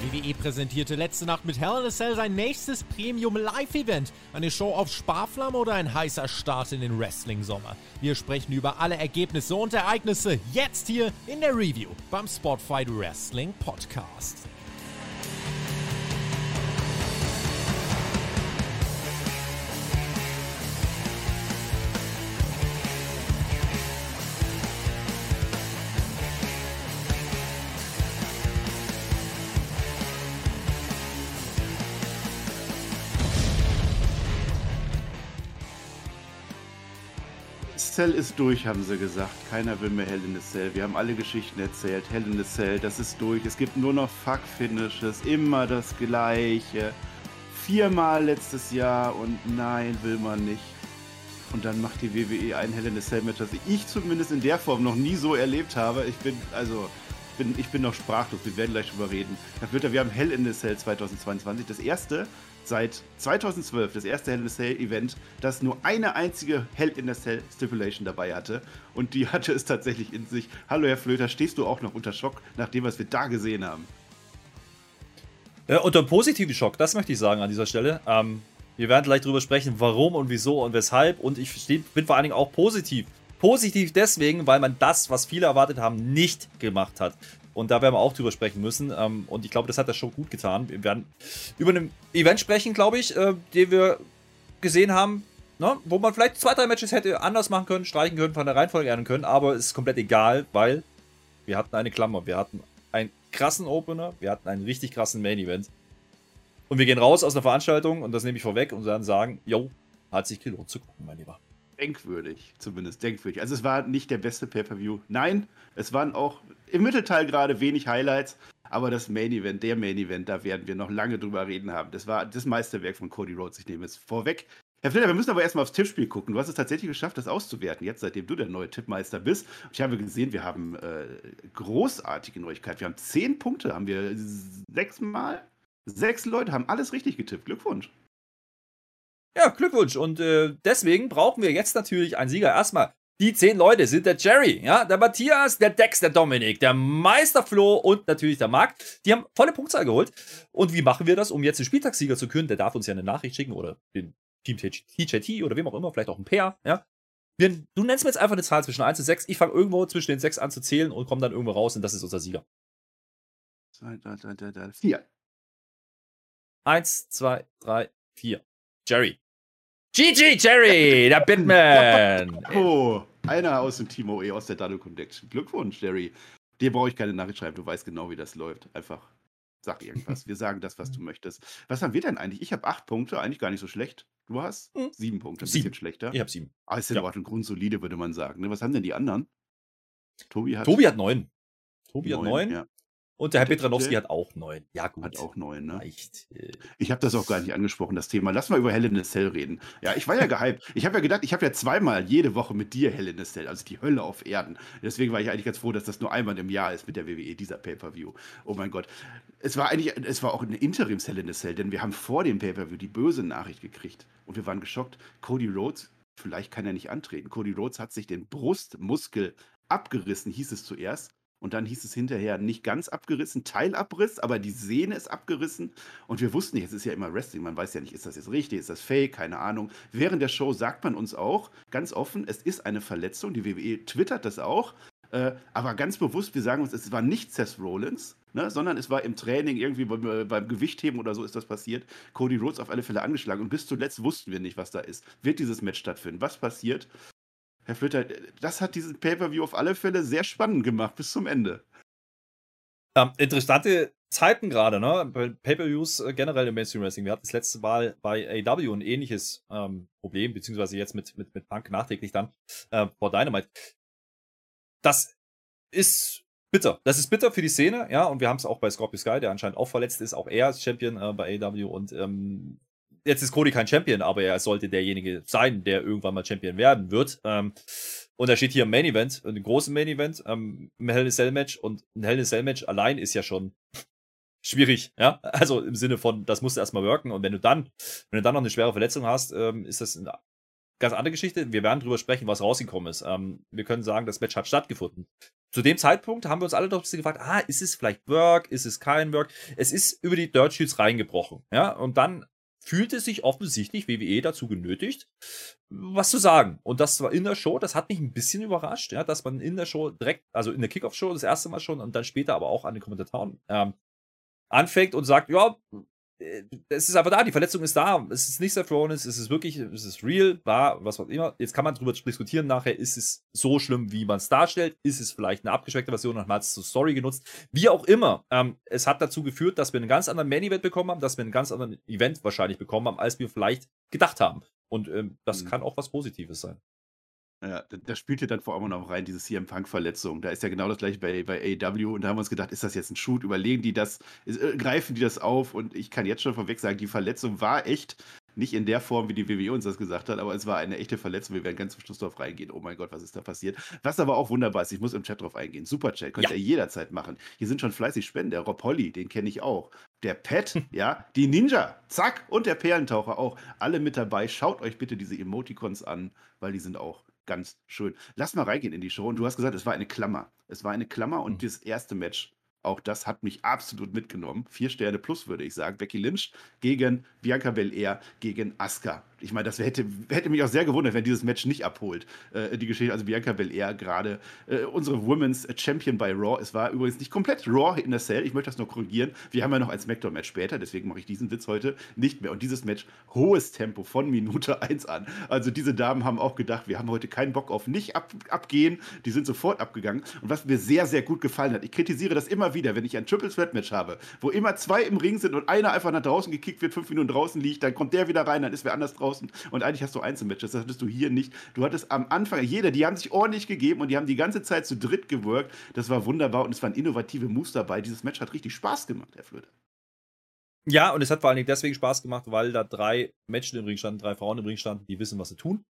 WWE präsentierte letzte Nacht mit Hell in a Cell sein nächstes Premium Live-Event. Eine Show auf Sparflamme oder ein heißer Start in den Wrestling-Sommer. Wir sprechen über alle Ergebnisse und Ereignisse jetzt hier in der Review beim Spotfight Wrestling Podcast. Cell ist durch, haben sie gesagt. Keiner will mehr Hell in a Cell. Wir haben alle Geschichten erzählt. Hell in a Cell, das ist durch. Es gibt nur noch Fuck-Finishes. Immer das Gleiche. Viermal letztes Jahr und nein, will man nicht. Und dann macht die WWE ein Hell in a Cell Match, das ich zumindest in der Form noch nie so erlebt habe. Ich bin, also, bin, ich bin noch sprachlos. Wir werden gleich drüber reden. Herr Witter, wir haben Hell in a Cell 2022. Das erste seit 2012 das erste Hell in a Cell Event, das nur eine einzige Hell in a Cell Stipulation dabei hatte. Und die hatte es tatsächlich in sich. Hallo Herr Flöter, stehst du auch noch unter Schock nach dem, was wir da gesehen haben? Ja, unter einem positiven Schock, das möchte ich sagen an dieser Stelle. Ähm, wir werden gleich darüber sprechen, warum und wieso und weshalb. Und ich bin vor allen Dingen auch positiv. Positiv deswegen, weil man das, was viele erwartet haben, nicht gemacht hat. Und da werden wir auch drüber sprechen müssen. Ähm, und ich glaube, das hat er schon gut getan. Wir werden über ein Event sprechen, glaube ich, äh, den wir gesehen haben, ne? wo man vielleicht zwei, drei Matches hätte anders machen können, streichen können, von der Reihenfolge ändern können. Aber es ist komplett egal, weil wir hatten eine Klammer. Wir hatten einen krassen Opener, wir hatten einen richtig krassen Main Event. Und wir gehen raus aus der Veranstaltung und das nehme ich vorweg und dann sagen, yo, hat sich gelohnt zu gucken, mein Lieber denkwürdig, zumindest denkwürdig. Also es war nicht der beste Pay-per-View. Nein, es waren auch im Mittelteil gerade wenig Highlights, aber das Main Event, der Main Event, da werden wir noch lange drüber reden haben. Das war das Meisterwerk von Cody Rhodes. Ich nehme es vorweg. Herr Flitter, wir müssen aber erstmal aufs Tippspiel gucken. Du hast es tatsächlich geschafft, das auszuwerten, jetzt seitdem du der neue Tippmeister bist. Ich habe gesehen, wir haben äh, großartige Neuigkeit. Wir haben zehn Punkte, haben wir sechsmal. Sechs Leute haben alles richtig getippt. Glückwunsch. Ja, Glückwunsch. Und äh, deswegen brauchen wir jetzt natürlich einen Sieger. Erstmal, die zehn Leute sind der Jerry, ja, der Matthias, der Dex, der Dominik, der Meister Flo und natürlich der Marc. Die haben volle Punktzahl geholt. Und wie machen wir das, um jetzt den Spieltagssieger zu küren? Der darf uns ja eine Nachricht schicken oder den Team TJT oder wem auch immer, vielleicht auch ein Pair, ja. Du nennst mir jetzt einfach eine Zahl zwischen 1 und 6. Ich fange irgendwo zwischen den 6 an zu zählen und komme dann irgendwo raus und das ist unser Sieger. 2, 3, 3, 3, 4. 1, 2, 3, 4. Jerry. GG, Jerry, der Bitman. oh, einer aus dem Team OE, aus der Dado Connection. Glückwunsch, Jerry. Dir brauche ich keine Nachricht schreiben, du weißt genau, wie das läuft. Einfach sag irgendwas. Wir sagen das, was du möchtest. Was haben wir denn eigentlich? Ich habe acht Punkte, eigentlich gar nicht so schlecht. Du hast hm. sieben Punkte, ein bisschen schlechter. Ich habe sieben. Aber ah, ist ja, auch ein grundsolide, würde man sagen. Ne? Was haben denn die anderen? Tobi hat, Tobi hat neun. Tobi neun, hat neun. Ja. Und der Herr Petranowski hat auch neun. Ja, gut. Hat auch neun, ne? Reicht. Äh. Ich habe das auch gar nicht angesprochen, das Thema. Lass mal über Hell in a Cell reden. Ja, ich war ja gehypt. Ich habe ja gedacht, ich habe ja zweimal jede Woche mit dir Hell in a Cell, also die Hölle auf Erden. Deswegen war ich eigentlich ganz froh, dass das nur einmal im Jahr ist mit der WWE, dieser Pay-Per-View. Oh mein Gott. Es war eigentlich, es war auch eine Interims Hell in a Cell, denn wir haben vor dem Pay-Per-View die böse Nachricht gekriegt. Und wir waren geschockt. Cody Rhodes, vielleicht kann er nicht antreten. Cody Rhodes hat sich den Brustmuskel abgerissen, hieß es zuerst. Und dann hieß es hinterher nicht ganz abgerissen, Teilabriss, aber die Sehne ist abgerissen. Und wir wussten nicht, es ist ja immer Wrestling, man weiß ja nicht, ist das jetzt richtig, ist das fake, keine Ahnung. Während der Show sagt man uns auch ganz offen, es ist eine Verletzung. Die WWE twittert das auch. Äh, aber ganz bewusst, wir sagen uns, es war nicht Seth Rollins, ne, sondern es war im Training, irgendwie beim, äh, beim Gewichtheben oder so ist das passiert. Cody Rhodes auf alle Fälle angeschlagen. Und bis zuletzt wussten wir nicht, was da ist. Wird dieses Match stattfinden? Was passiert? Herr Flitter, das hat diesen Pay-Per-View auf alle Fälle sehr spannend gemacht bis zum Ende. Ähm, interessante Zeiten gerade, ne? Pay-Per-Views äh, generell im Mainstream Wrestling. Wir hatten das letzte Mal bei AW ein ähnliches ähm, Problem, beziehungsweise jetzt mit, mit, mit Punk nachträglich dann äh, vor Dynamite. Das ist bitter. Das ist bitter für die Szene, ja, und wir haben es auch bei Scorpio Sky, der anscheinend auch verletzt ist, auch er ist Champion äh, bei AW und ähm, jetzt ist Cody kein Champion, aber er sollte derjenige sein, der irgendwann mal Champion werden wird. Ähm, und er steht hier im Main Event, im großen Main Event, ähm, im Hell in a Cell Match. Und ein Hell in a Cell Match allein ist ja schon schwierig, ja. Also im Sinne von, das musst du erstmal wirken. Und wenn du dann, wenn du dann noch eine schwere Verletzung hast, ähm, ist das eine ganz andere Geschichte. Wir werden drüber sprechen, was rausgekommen ist. Ähm, wir können sagen, das Match hat stattgefunden. zu dem Zeitpunkt haben wir uns alle doch ein bisschen gefragt, ah, ist es vielleicht Work, ist es kein Work? Es ist über die Dirt Sheets reingebrochen, ja, und dann fühlte sich offensichtlich WWE dazu genötigt, was zu sagen. Und das war in der Show, das hat mich ein bisschen überrascht, ja, dass man in der Show direkt, also in der Kickoff-Show das erste Mal schon und dann später aber auch an den Kommentatoren ähm, anfängt und sagt, ja, es ist einfach da, die Verletzung ist da, es ist nicht Seth Rollins, es ist wirklich, es ist real, war, was auch immer. Jetzt kann man darüber diskutieren nachher, ist es so schlimm, wie man es darstellt, ist es vielleicht eine abgeschwächte Version und man es zur Story genutzt, wie auch immer. Ähm, es hat dazu geführt, dass wir einen ganz anderen Main-Event bekommen haben, dass wir einen ganz anderen Event wahrscheinlich bekommen haben, als wir vielleicht gedacht haben. Und ähm, das mhm. kann auch was Positives sein. Ja, da spielt ja dann vor allem noch rein, diese CM Punk-Verletzung. Da ist ja genau das gleiche bei, bei AEW und da haben wir uns gedacht, ist das jetzt ein Shoot? Überlegen die das, ist, äh, greifen die das auf? Und ich kann jetzt schon vorweg sagen, die Verletzung war echt nicht in der Form, wie die WWE uns das gesagt hat, aber es war eine echte Verletzung. Wir werden ganz zum Schluss darauf reingehen. Oh mein Gott, was ist da passiert? Was aber auch wunderbar ist, ich muss im Chat drauf eingehen. Superchat, könnt ja. ihr jederzeit machen. Hier sind schon fleißig Spenden. Der Rob Holly, den kenne ich auch. Der Pet, ja, die Ninja, zack, und der Perlentaucher auch. Alle mit dabei. Schaut euch bitte diese Emoticons an, weil die sind auch ganz schön. Lass mal reingehen in die Show. Und du hast gesagt, es war eine Klammer. Es war eine Klammer und mhm. das erste Match auch das hat mich absolut mitgenommen. Vier Sterne plus, würde ich sagen. Becky Lynch gegen Bianca Belair gegen Asuka. Ich meine, das hätte, hätte mich auch sehr gewundert, wenn dieses Match nicht abholt. Äh, die Geschichte, also Bianca Belair gerade äh, unsere Women's Champion bei Raw. Es war übrigens nicht komplett Raw in der Cell. Ich möchte das nur korrigieren. Wir haben ja noch ein Smackdown-Match später, deswegen mache ich diesen Witz heute nicht mehr. Und dieses Match, hohes Tempo von Minute 1 an. Also diese Damen haben auch gedacht, wir haben heute keinen Bock auf nicht ab, abgehen. Die sind sofort abgegangen. Und was mir sehr, sehr gut gefallen hat, ich kritisiere das immer wieder, wenn ich ein Triple Threat Match habe, wo immer zwei im Ring sind und einer einfach nach draußen gekickt wird, fünf Minuten draußen liegt, dann kommt der wieder rein, dann ist wer anders draußen. Und eigentlich hast du Einzelmatches. Das hattest du hier nicht. Du hattest am Anfang, jeder, die haben sich ordentlich gegeben und die haben die ganze Zeit zu dritt gewirkt. Das war wunderbar und es waren innovative Moves dabei. Dieses Match hat richtig Spaß gemacht, Herr Flöte. Ja, und es hat vor allen Dingen deswegen Spaß gemacht, weil da drei Menschen im Ring standen, drei Frauen im Ring standen, die wissen, was sie tun.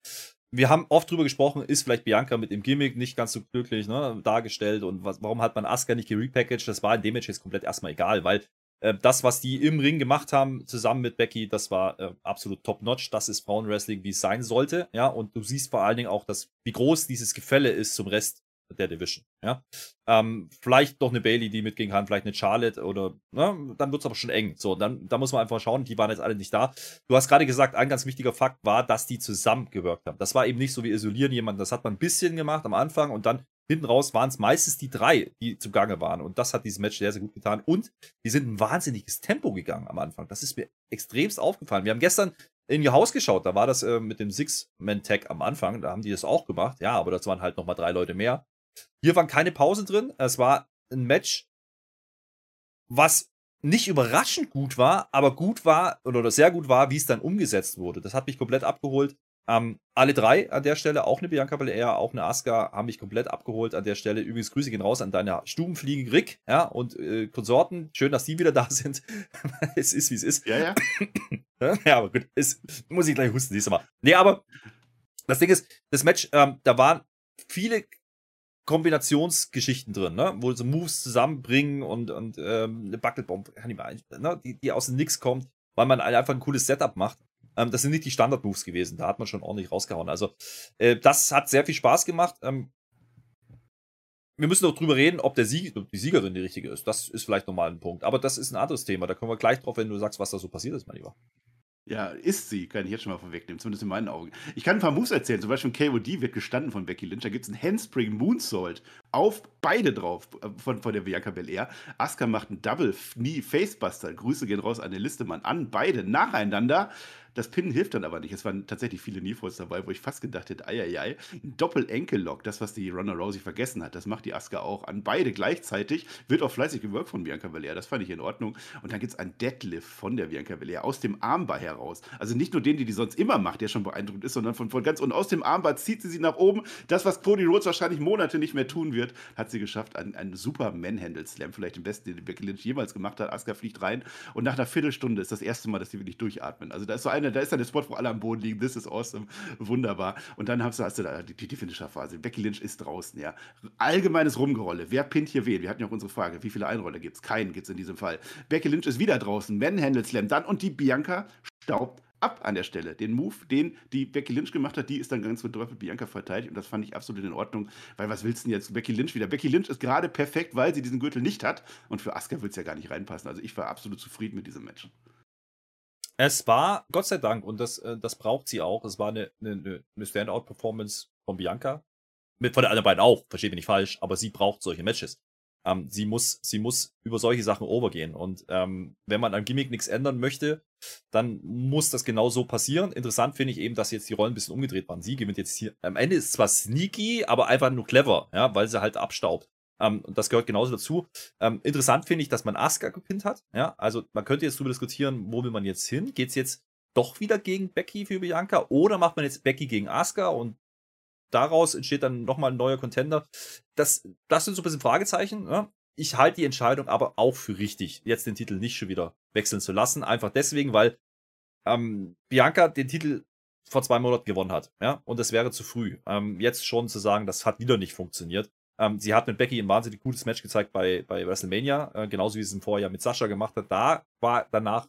Wir haben oft drüber gesprochen, ist vielleicht Bianca mit dem Gimmick nicht ganz so glücklich ne, dargestellt und was, warum hat man Asuka nicht gerepackaged? Das war in dem Match jetzt komplett erstmal egal, weil äh, das, was die im Ring gemacht haben, zusammen mit Becky, das war äh, absolut top-notch. Das ist Frauenwrestling, wie es sein sollte. Ja, und du siehst vor allen Dingen auch, dass, wie groß dieses Gefälle ist zum Rest der Division. Ja, ähm, vielleicht doch eine Bailey, die mitgehen kann, vielleicht eine Charlotte oder, ne, dann wird es aber schon eng. So, dann, da muss man einfach schauen, die waren jetzt alle nicht da. Du hast gerade gesagt, ein ganz wichtiger Fakt war, dass die zusammengewirkt haben. Das war eben nicht so wie isolieren jemanden, das hat man ein bisschen gemacht am Anfang und dann hinten raus waren es meistens die drei, die zugange waren. Und das hat dieses Match sehr, sehr gut getan. Und die sind ein wahnsinniges Tempo gegangen am Anfang. Das ist mir extremst aufgefallen. Wir haben gestern in ihr Haus geschaut, da war das äh, mit dem Six-Man-Tag am Anfang, da haben die das auch gemacht. Ja, aber das waren halt nochmal drei Leute mehr. Hier waren keine Pause drin. Es war ein Match, was nicht überraschend gut war, aber gut war oder sehr gut war, wie es dann umgesetzt wurde. Das hat mich komplett abgeholt. Ähm, alle drei an der Stelle, auch eine Bianca Belair, auch eine Asuka, haben mich komplett abgeholt an der Stelle. Übrigens Grüße gehen raus an deine Stubenfliege Rick, ja, und äh, Konsorten. Schön, dass die wieder da sind. es ist, wie es ist. Ja, ja. ja, aber gut, es, muss ich gleich husten, siehst du mal. Nee, aber das Ding ist, das Match, ähm, da waren viele Kombinationsgeschichten drin, ne? wo so Moves zusammenbringen und, und ähm, eine Buckelbomb, ne? die, die aus dem Nix kommt, weil man einfach ein cooles Setup macht. Ähm, das sind nicht die Standard-Moves gewesen, da hat man schon ordentlich rausgehauen. Also, äh, das hat sehr viel Spaß gemacht. Ähm, wir müssen noch drüber reden, ob der Sieg, ob die Siegerin die richtige ist. Das ist vielleicht nochmal ein Punkt. Aber das ist ein anderes Thema. Da kommen wir gleich drauf, wenn du sagst, was da so passiert ist, mein Lieber. Ja, ist sie, kann ich jetzt schon mal vorwegnehmen, zumindest in meinen Augen. Ich kann ein paar Moves erzählen, zum Beispiel KOD wird gestanden von Becky Lynch, da gibt es einen Handspring Moonsault auf beide drauf äh, von, von der Bianca Belair. Asuka macht einen Double Knee Facebuster, Grüße gehen raus an den Listemann, an beide nacheinander. Das Pinnen hilft dann aber nicht. Es waren tatsächlich viele Kneefalls dabei, wo ich fast gedacht hätte, eieiei, ein Doppel-Enkel-Lock, das, was die Ronda Rousey vergessen hat, das macht die Asuka auch an beide gleichzeitig. Wird auch fleißig gewirkt von Bianca Belair, das fand ich in Ordnung. Und dann gibt es einen Deadlift von der Bianca Belair aus dem Armbar heraus. Also nicht nur den, die die sonst immer macht, der schon beeindruckend ist, sondern von, von ganz und aus dem Armbar zieht sie sie nach oben. Das, was Cody Rhodes wahrscheinlich Monate nicht mehr tun wird, hat sie geschafft. Ein, ein super Manhandle-Slam, vielleicht den besten, den Becky Lynch jemals gemacht hat. Asuka fliegt rein und nach einer Viertelstunde ist das erste Mal, dass sie wirklich durchatmen. Also da ist so eine, da ist dann der Spot, wo alle am Boden liegen. This is awesome. Wunderbar. Und dann hast du, hast du da die, die Finisher-Phase. Becky Lynch ist draußen, ja. Allgemeines Rumgerolle. Wer pinnt hier wen? Wir hatten ja auch unsere Frage. Wie viele Einroller gibt es? Keinen gibt es in diesem Fall. Becky Lynch ist wieder draußen. Manhandle Slam. Dann und die Bianca staubt ab an der Stelle. Den Move, den die Becky Lynch gemacht hat, die ist dann ganz bedröppelt Bianca verteidigt und das fand ich absolut in Ordnung, weil was willst du denn jetzt Becky Lynch wieder? Becky Lynch ist gerade perfekt, weil sie diesen Gürtel nicht hat und für Asuka wird es ja gar nicht reinpassen. Also ich war absolut zufrieden mit diesem Match. Es war, Gott sei Dank, und das, äh, das braucht sie auch, es war eine, eine, eine Standout-Performance von Bianca. Mit, von der anderen beiden auch, verstehe mich nicht falsch, aber sie braucht solche Matches. Ähm, sie, muss, sie muss über solche Sachen overgehen. Und ähm, wenn man am Gimmick nichts ändern möchte, dann muss das genau so passieren. Interessant finde ich eben, dass jetzt die Rollen ein bisschen umgedreht waren. Sie gewinnt jetzt hier. Am Ende ist zwar sneaky, aber einfach nur clever, ja, weil sie halt abstaubt. Ähm, und das gehört genauso dazu. Ähm, interessant finde ich, dass man Asuka gepinnt hat. Ja, also man könnte jetzt darüber diskutieren, wo will man jetzt hin? Geht es jetzt doch wieder gegen Becky für Bianca oder macht man jetzt Becky gegen Asuka und daraus entsteht dann nochmal ein neuer Contender. Das, das sind so ein bisschen Fragezeichen. Ja? Ich halte die Entscheidung aber auch für richtig, jetzt den Titel nicht schon wieder wechseln zu lassen. Einfach deswegen, weil ähm, Bianca den Titel vor zwei Monaten gewonnen hat. Ja? Und es wäre zu früh. Ähm, jetzt schon zu sagen, das hat wieder nicht funktioniert. Ähm, sie hat mit Becky ein wahnsinnig gutes Match gezeigt bei, bei WrestleMania, äh, genauso wie sie es im Vorjahr mit Sascha gemacht hat. Da war danach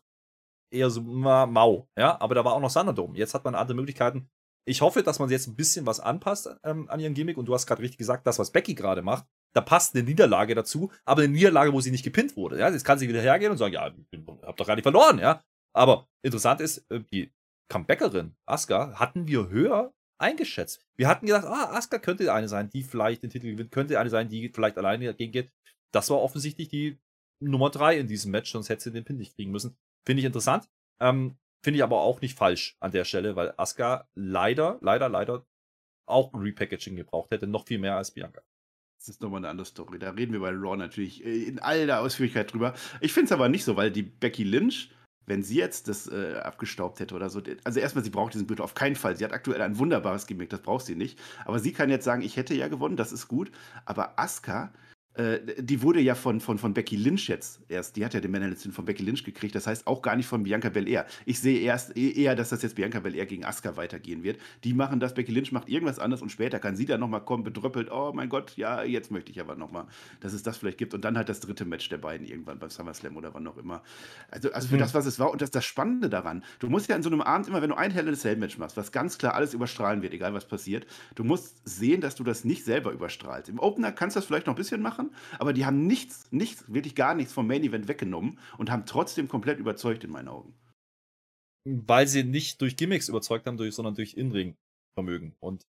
eher so mau, ja, aber da war auch noch Thunderdome. Jetzt hat man andere Möglichkeiten. Ich hoffe, dass man jetzt ein bisschen was anpasst ähm, an ihren Gimmick und du hast gerade richtig gesagt, das, was Becky gerade macht, da passt eine Niederlage dazu, aber eine Niederlage, wo sie nicht gepinnt wurde. Ja, jetzt kann sie wieder hergehen und sagen, ja, ich hab doch gar nicht verloren, ja. Aber interessant ist, äh, die Comebackerin Asuka hatten wir höher eingeschätzt. Wir hatten gedacht, ah, Asuka könnte eine sein, die vielleicht den Titel gewinnt, könnte eine sein, die vielleicht alleine dagegen geht. Das war offensichtlich die Nummer drei in diesem Match, sonst hätte sie den Pin nicht kriegen müssen. Finde ich interessant. Ähm, Finde ich aber auch nicht falsch an der Stelle, weil Asuka leider, leider, leider auch ein Repackaging gebraucht hätte, noch viel mehr als Bianca. Das ist nochmal eine andere Story. Da reden wir bei Raw natürlich äh, in all der Ausführlichkeit drüber. Ich finde es aber nicht so, weil die Becky Lynch wenn sie jetzt das äh, abgestaubt hätte oder so, also erstmal, sie braucht diesen Gürtel auf keinen Fall. Sie hat aktuell ein wunderbares Gimmick, das braucht sie nicht. Aber sie kann jetzt sagen, ich hätte ja gewonnen, das ist gut. Aber Asuka äh, die wurde ja von, von, von Becky Lynch jetzt erst, die hat ja den Männerlisten von Becky Lynch gekriegt, das heißt auch gar nicht von Bianca Belair. Ich sehe erst e, eher, dass das jetzt Bianca Belair gegen Asuka weitergehen wird. Die machen das, Becky Lynch macht irgendwas anderes und später kann sie dann nochmal kommen, bedröppelt, oh mein Gott, ja, jetzt möchte ich aber nochmal, dass es das vielleicht gibt. Und dann halt das dritte Match der beiden irgendwann beim SummerSlam oder wann auch immer. Also, also für mhm. das, was es war und das das Spannende daran, du musst ja in so einem Abend immer, wenn du ein Hell in a Cell Match machst, was ganz klar alles überstrahlen wird, egal was passiert, du musst sehen, dass du das nicht selber überstrahlst. Im Opener kannst du das vielleicht noch ein bisschen machen, aber die haben nichts, nichts, wirklich gar nichts vom Main Event weggenommen und haben trotzdem komplett überzeugt in meinen Augen. Weil sie nicht durch Gimmicks überzeugt haben, durch, sondern durch Inring-Vermögen. Und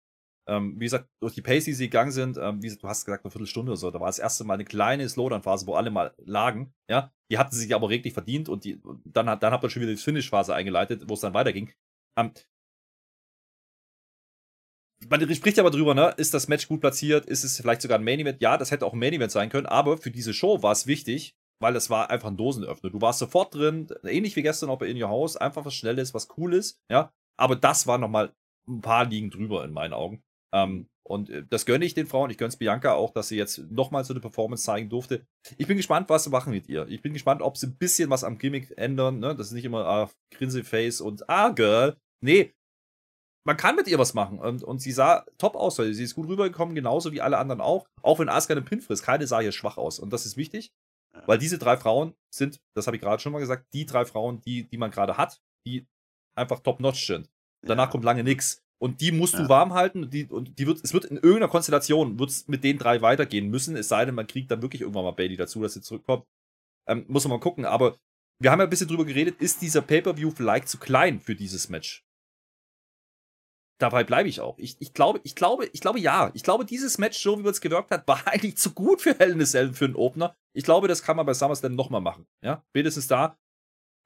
ähm, wie gesagt, durch die Pace, die sie gegangen sind, ähm, wie gesagt, du hast gesagt, eine Viertelstunde oder so, da war das erste Mal eine kleine Slowdown-Phase, wo alle mal lagen, ja. Die hatten sich aber reglich verdient und die, dann, hat, dann habt ihr schon wieder die Finish-Phase eingeleitet, wo es dann weiterging. Ähm, man spricht ja aber drüber, ne? Ist das Match gut platziert? Ist es vielleicht sogar ein Main Event? Ja, das hätte auch ein Main Event sein können, aber für diese Show war es wichtig, weil es war einfach ein Dosenöffner. Du warst sofort drin, ähnlich wie gestern auch bei In Your House, einfach was Schnelles, was Cooles, ja. Aber das war nochmal ein paar Ligen drüber in meinen Augen. Ähm, und äh, das gönne ich den Frauen. Ich gönne es Bianca auch, dass sie jetzt nochmal so eine Performance zeigen durfte. Ich bin gespannt, was sie machen mit ihr. Ich bin gespannt, ob sie ein bisschen was am Gimmick ändern. Ne? Das ist nicht immer ah, Grinseface und ah, Girl. Nee, man kann mit ihr was machen. Und, und sie sah top aus. Sie ist gut rübergekommen, genauso wie alle anderen auch. Auch wenn Asuka einen Pin frisst. Keine sah hier schwach aus. Und das ist wichtig, weil diese drei Frauen sind, das habe ich gerade schon mal gesagt, die drei Frauen, die, die man gerade hat, die einfach top-notch sind. Danach ja. kommt lange nichts. Und die musst ja. du warm halten. Die, und die wird, es wird in irgendeiner Konstellation wird's mit den drei weitergehen müssen. Es sei denn, man kriegt dann wirklich irgendwann mal Bailey dazu, dass sie zurückkommt. Ähm, muss man mal gucken. Aber wir haben ja ein bisschen drüber geredet, ist dieser Pay-Per-View vielleicht zu klein für dieses Match? Dabei bleibe ich auch. Ich, ich glaube, ich glaube, ich glaube ja. Ich glaube, dieses Match, so wie es gewirkt hat, war eigentlich zu gut für Hell in a Cell für einen Opener. Ich glaube, das kann man bei SummerSlam nochmal machen. Ja, spätestens da.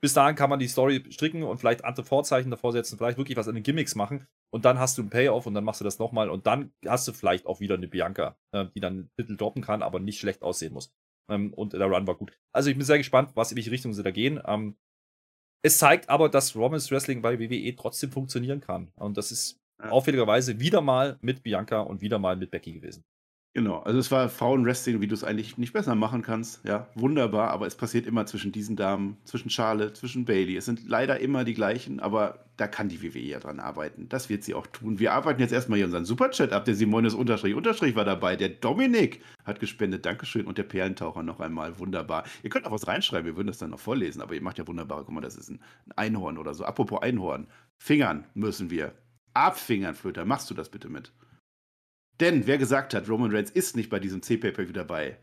Bis dahin kann man die Story stricken und vielleicht andere Vorzeichen davor setzen, vielleicht wirklich was an den Gimmicks machen und dann hast du einen Payoff und dann machst du das nochmal und dann hast du vielleicht auch wieder eine Bianca, äh, die dann einen Titel droppen kann, aber nicht schlecht aussehen muss. Ähm, und der Run war gut. Also ich bin sehr gespannt, was in welche Richtung sie da gehen. Ähm, es zeigt aber, dass Romans Wrestling bei WWE trotzdem funktionieren kann. Und das ist ja. auffälligerweise wieder mal mit Bianca und wieder mal mit Becky gewesen. Genau, also es war Frauenwrestling, wie du es eigentlich nicht besser machen kannst. Ja, wunderbar, aber es passiert immer zwischen diesen Damen, zwischen Charlotte, zwischen Bailey. Es sind leider immer die gleichen, aber da kann die WWE ja dran arbeiten. Das wird sie auch tun. Wir arbeiten jetzt erstmal hier unseren Superchat ab. Der Simonis Unterstrich Unterstrich war dabei. Der Dominik hat gespendet. Dankeschön. Und der Perlentaucher noch einmal. Wunderbar. Ihr könnt auch was reinschreiben. Wir würden das dann noch vorlesen. Aber ihr macht ja wunderbar. Guck mal, das ist ein Einhorn oder so. Apropos Einhorn. Fingern müssen wir. Abfingern, Flöter. Machst du das bitte mit? Denn wer gesagt hat, Roman Reigns ist nicht bei diesem C-Pay-Per-View dabei,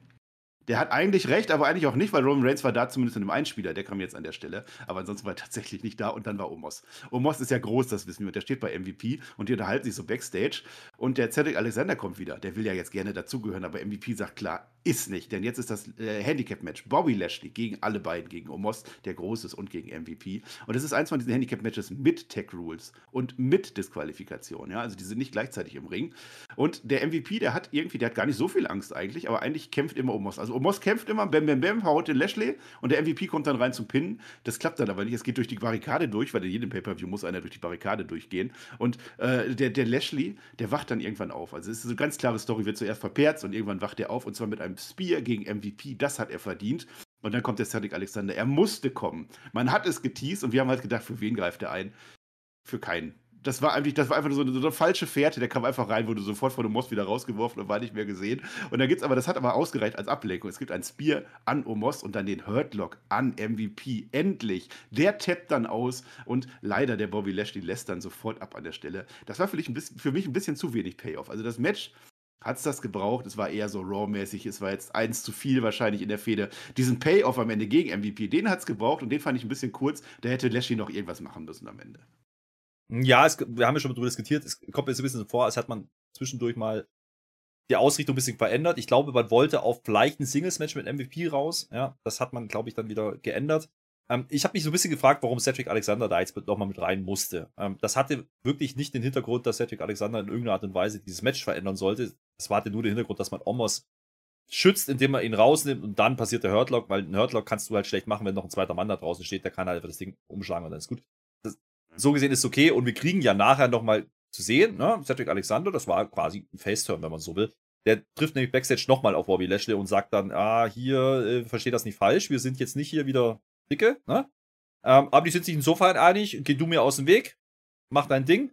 der hat eigentlich recht, aber eigentlich auch nicht, weil Roman Reigns war da zumindest in einem Einspieler, der kam jetzt an der Stelle. Aber ansonsten war er tatsächlich nicht da und dann war Omos. Omos ist ja groß, das wissen wir, und der steht bei MVP und die unterhalten sich so Backstage. Und der Cedric Alexander kommt wieder. Der will ja jetzt gerne dazugehören, aber MVP sagt klar, ist nicht, denn jetzt ist das äh, Handicap-Match. Bobby Lashley gegen alle beiden, gegen Omos, der groß ist, und gegen MVP. Und es ist eins von diesen Handicap-Matches mit Tech-Rules und mit Disqualifikation. Ja? Also die sind nicht gleichzeitig im Ring. Und der MVP, der hat irgendwie, der hat gar nicht so viel Angst eigentlich, aber eigentlich kämpft immer Omos. Also Omos kämpft immer, bam, bam, bam, haut den Lashley und der MVP kommt dann rein zum Pinnen. Das klappt dann aber nicht. Es geht durch die Barrikade durch, weil in jedem Pay-Per-View muss einer durch die Barrikade durchgehen. Und äh, der, der Lashley, der wacht dann irgendwann auf. Also es ist eine ganz klare Story, wird zuerst verperzt und irgendwann wacht er auf und zwar mit einem Spear gegen MVP, das hat er verdient. Und dann kommt der Cedric Alexander. Er musste kommen. Man hat es geteased und wir haben halt gedacht, für wen greift er ein? Für keinen. Das war eigentlich, das war einfach so eine, so eine falsche Fährte, der kam einfach rein, wurde sofort von dem Omos wieder rausgeworfen und war nicht mehr gesehen. Und dann gibt's aber, das hat aber ausgereicht als Ablenkung. Es gibt ein Spear an Omos und dann den Hurtlock an MVP. Endlich. Der tappt dann aus und leider der Bobby Lashley lässt dann sofort ab an der Stelle. Das war für mich ein bisschen, für mich ein bisschen zu wenig Payoff. Also das Match hat es das gebraucht. Es war eher so Raw-mäßig. Es war jetzt eins zu viel wahrscheinlich in der Fehde. Diesen Payoff am Ende gegen MVP, den hat es gebraucht und den fand ich ein bisschen kurz. Da hätte Lashley noch irgendwas machen müssen am Ende. Ja, es, wir haben ja schon darüber diskutiert. Es kommt mir so ein bisschen vor, als hat man zwischendurch mal die Ausrichtung ein bisschen verändert. Ich glaube, man wollte auf vielleicht ein Singles-Match mit MVP raus. Ja, das hat man, glaube ich, dann wieder geändert. Ähm, ich habe mich so ein bisschen gefragt, warum Cedric Alexander da jetzt nochmal mit rein musste. Ähm, das hatte wirklich nicht den Hintergrund, dass Cedric Alexander in irgendeiner Art und Weise dieses Match verändern sollte. Es hatte nur den Hintergrund, dass man Omos schützt, indem man ihn rausnimmt und dann passiert der Hurtlock, weil ein Hurtlock kannst du halt schlecht machen, wenn noch ein zweiter Mann da draußen steht, der kann halt einfach das Ding umschlagen und dann ist gut. So gesehen ist es okay und wir kriegen ja nachher nochmal zu sehen, ne? Cedric Alexander, das war quasi ein Faceturn, wenn man so will. Der trifft nämlich Backstage nochmal auf Bobby Lashley und sagt dann, ah, hier, äh, versteht das nicht falsch, wir sind jetzt nicht hier wieder dicke, ne? Ähm, aber die sind sich insofern einig, geh du mir aus dem Weg, mach dein Ding,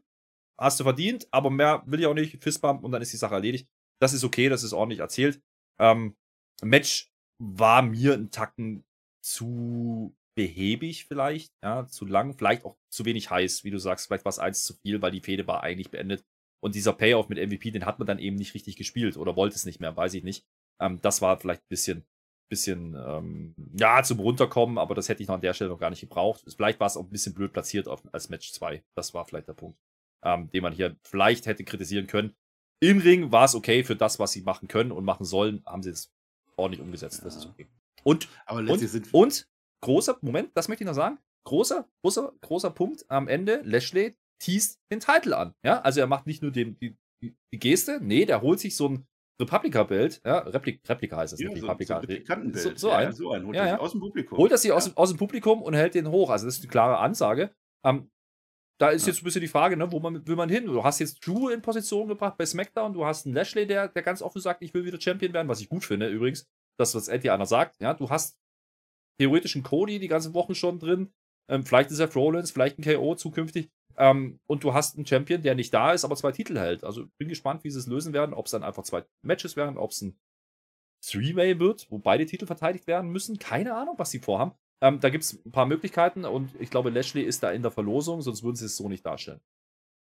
hast du verdient, aber mehr will ich auch nicht, Fistbump und dann ist die Sache erledigt. Das ist okay, das ist ordentlich erzählt. Ähm, Match war mir ein Tacken zu behäbig vielleicht, ja, zu lang, vielleicht auch zu wenig heiß, wie du sagst, vielleicht war es eins zu viel, weil die Fehde war eigentlich beendet. Und dieser Payoff mit MVP, den hat man dann eben nicht richtig gespielt oder wollte es nicht mehr, weiß ich nicht. Ähm, das war vielleicht ein bisschen, bisschen, ähm, ja, zum Runterkommen, aber das hätte ich noch an der Stelle noch gar nicht gebraucht. Vielleicht war es auch ein bisschen blöd platziert auf, als Match 2. Das war vielleicht der Punkt, ähm, den man hier vielleicht hätte kritisieren können. Im Ring war es okay für das, was sie machen können und machen sollen, haben sie es ordentlich umgesetzt. Ja. Das ist okay. Und, und, und, großer, Moment, das möchte ich noch sagen. Großer, großer, großer Punkt am Ende. Lashley teast den Titel an. Ja, also er macht nicht nur den, die, die Geste, nee, der holt sich so ein Replika-Bild, ja, Replik, Replika heißt das ja, nicht, Replika. So, so, so, ein. Ja, so ein. Holt ja, ja. aus dem Publikum. Holt das sich aus, aus dem Publikum und hält den hoch. Also das ist eine klare Ansage. Ähm, da ist jetzt ein bisschen die Frage, ne, wo man, will man hin? Du hast jetzt Drew in Position gebracht bei SmackDown, du hast einen Lashley, der, der ganz offen sagt, ich will wieder Champion werden, was ich gut finde übrigens, dass was endlich einer sagt. Ja, du hast theoretisch einen Cody die ganze Woche schon drin, ähm, vielleicht ist er Rollins, vielleicht ein KO zukünftig. Ähm, und du hast einen Champion, der nicht da ist, aber zwei Titel hält. Also bin gespannt, wie sie es lösen werden, ob es dann einfach zwei Matches werden, ob es ein Three-Way wird, wo beide Titel verteidigt werden müssen. Keine Ahnung, was sie vorhaben. Ähm, da gibt es ein paar Möglichkeiten und ich glaube, Lashley ist da in der Verlosung, sonst würden sie es so nicht darstellen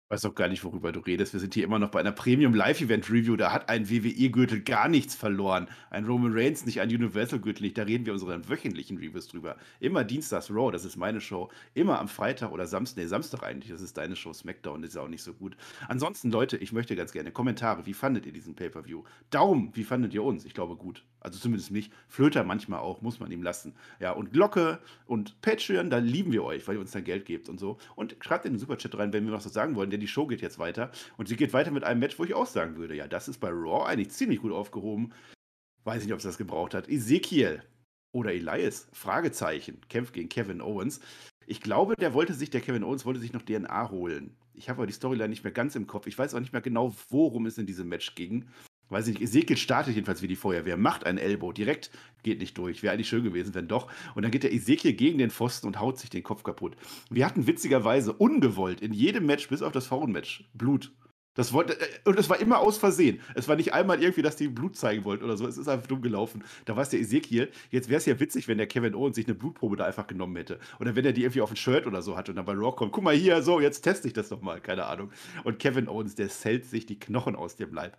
weiß auch gar nicht, worüber du redest. Wir sind hier immer noch bei einer Premium Live Event Review. Da hat ein WWE-Gürtel gar nichts verloren. Ein Roman Reigns nicht, ein Universal-Gürtel nicht. Da reden wir unseren wöchentlichen Reviews drüber. Immer Dienstags Raw, das ist meine Show. Immer am Freitag oder Samstag, nee, Samstag eigentlich, das ist deine Show. SmackDown ist auch nicht so gut. Ansonsten, Leute, ich möchte ganz gerne Kommentare. Wie fandet ihr diesen Pay-Per-View? Daumen, wie fandet ihr uns? Ich glaube gut. Also zumindest mich. Flöter manchmal auch, muss man ihm lassen. Ja, und Glocke und Patreon, da lieben wir euch, weil ihr uns dann Geld gebt und so. Und schreibt in den Superchat rein, wenn wir noch was sagen wollen, denn die Show geht jetzt weiter. Und sie geht weiter mit einem Match, wo ich auch sagen würde, ja, das ist bei Raw eigentlich ziemlich gut aufgehoben. Weiß nicht, ob es das gebraucht hat. Ezekiel oder Elias, Fragezeichen, kämpft gegen Kevin Owens. Ich glaube, der wollte sich, der Kevin Owens wollte sich noch DNA holen. Ich habe aber die Storyline nicht mehr ganz im Kopf. Ich weiß auch nicht mehr genau, worum es in diesem Match ging. Weiß ich nicht, Ezekiel startet jedenfalls wie die Feuerwehr, macht ein Elbow, direkt geht nicht durch. Wäre eigentlich schön gewesen, wenn doch. Und dann geht der Ezekiel gegen den Pfosten und haut sich den Kopf kaputt. Wir hatten witzigerweise ungewollt in jedem Match, bis auf das Frauenmatch, Blut. Das wollte, äh, und es war immer aus Versehen. Es war nicht einmal irgendwie, dass die Blut zeigen wollten oder so. Es ist einfach dumm gelaufen. Da war es der Ezekiel. Jetzt wäre es ja witzig, wenn der Kevin Owens sich eine Blutprobe da einfach genommen hätte. Oder wenn er die irgendwie auf ein Shirt oder so hat und dann bei Raw kommt. Guck mal hier, so, jetzt teste ich das doch mal. Keine Ahnung. Und Kevin Owens, der zählt sich die Knochen aus dem Leib.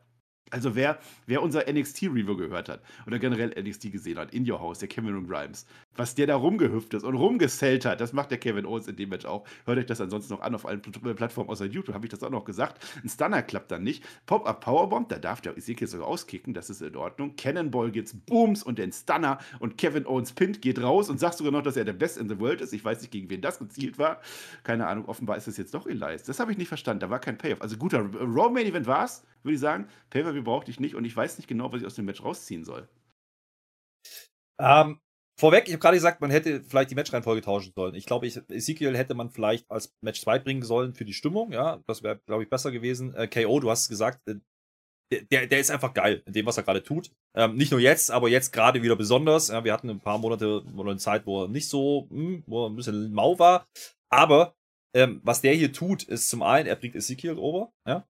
Also wer, wer unser NXT-Review gehört hat oder generell NXT gesehen hat, in Your House, der Cameron Grimes, was der da rumgehüpft ist und rumgesellt hat, das macht der Kevin Owens in dem Match auch. Hört euch das ansonsten noch an auf allen Plattformen außer YouTube, habe ich das auch noch gesagt. Ein Stunner klappt dann nicht. Pop-Up Powerbomb, da darf der Ezekiel sogar auskicken, das ist in Ordnung. Cannonball geht's Booms und den Stunner und Kevin Owens pinnt, geht raus und sagt sogar noch, dass er der Best in the World ist. Ich weiß nicht, gegen wen das gezielt war. Keine Ahnung, offenbar ist es jetzt doch Elias. Das habe ich nicht verstanden, da war kein Payoff. Also guter Raw Main Event war es, würde ich sagen. Pay-Per-View brauchte ich nicht und ich weiß nicht genau, was ich aus dem Match rausziehen soll. Ähm, vorweg, ich habe gerade gesagt, man hätte vielleicht die Matchreihenfolge tauschen sollen. Ich glaube, Ezekiel hätte man vielleicht als Match 2 bringen sollen für die Stimmung. Ja, das wäre, glaube ich, besser gewesen. Äh, KO, du hast es gesagt, äh, der, der ist einfach geil in dem, was er gerade tut. Ähm, nicht nur jetzt, aber jetzt gerade wieder besonders. Ja, wir hatten ein paar Monate oder eine Zeit, wo er nicht so, mh, hm, wo er ein bisschen mau war. Aber ähm, was der hier tut, ist zum einen, er bringt Ezekiel over. Ja?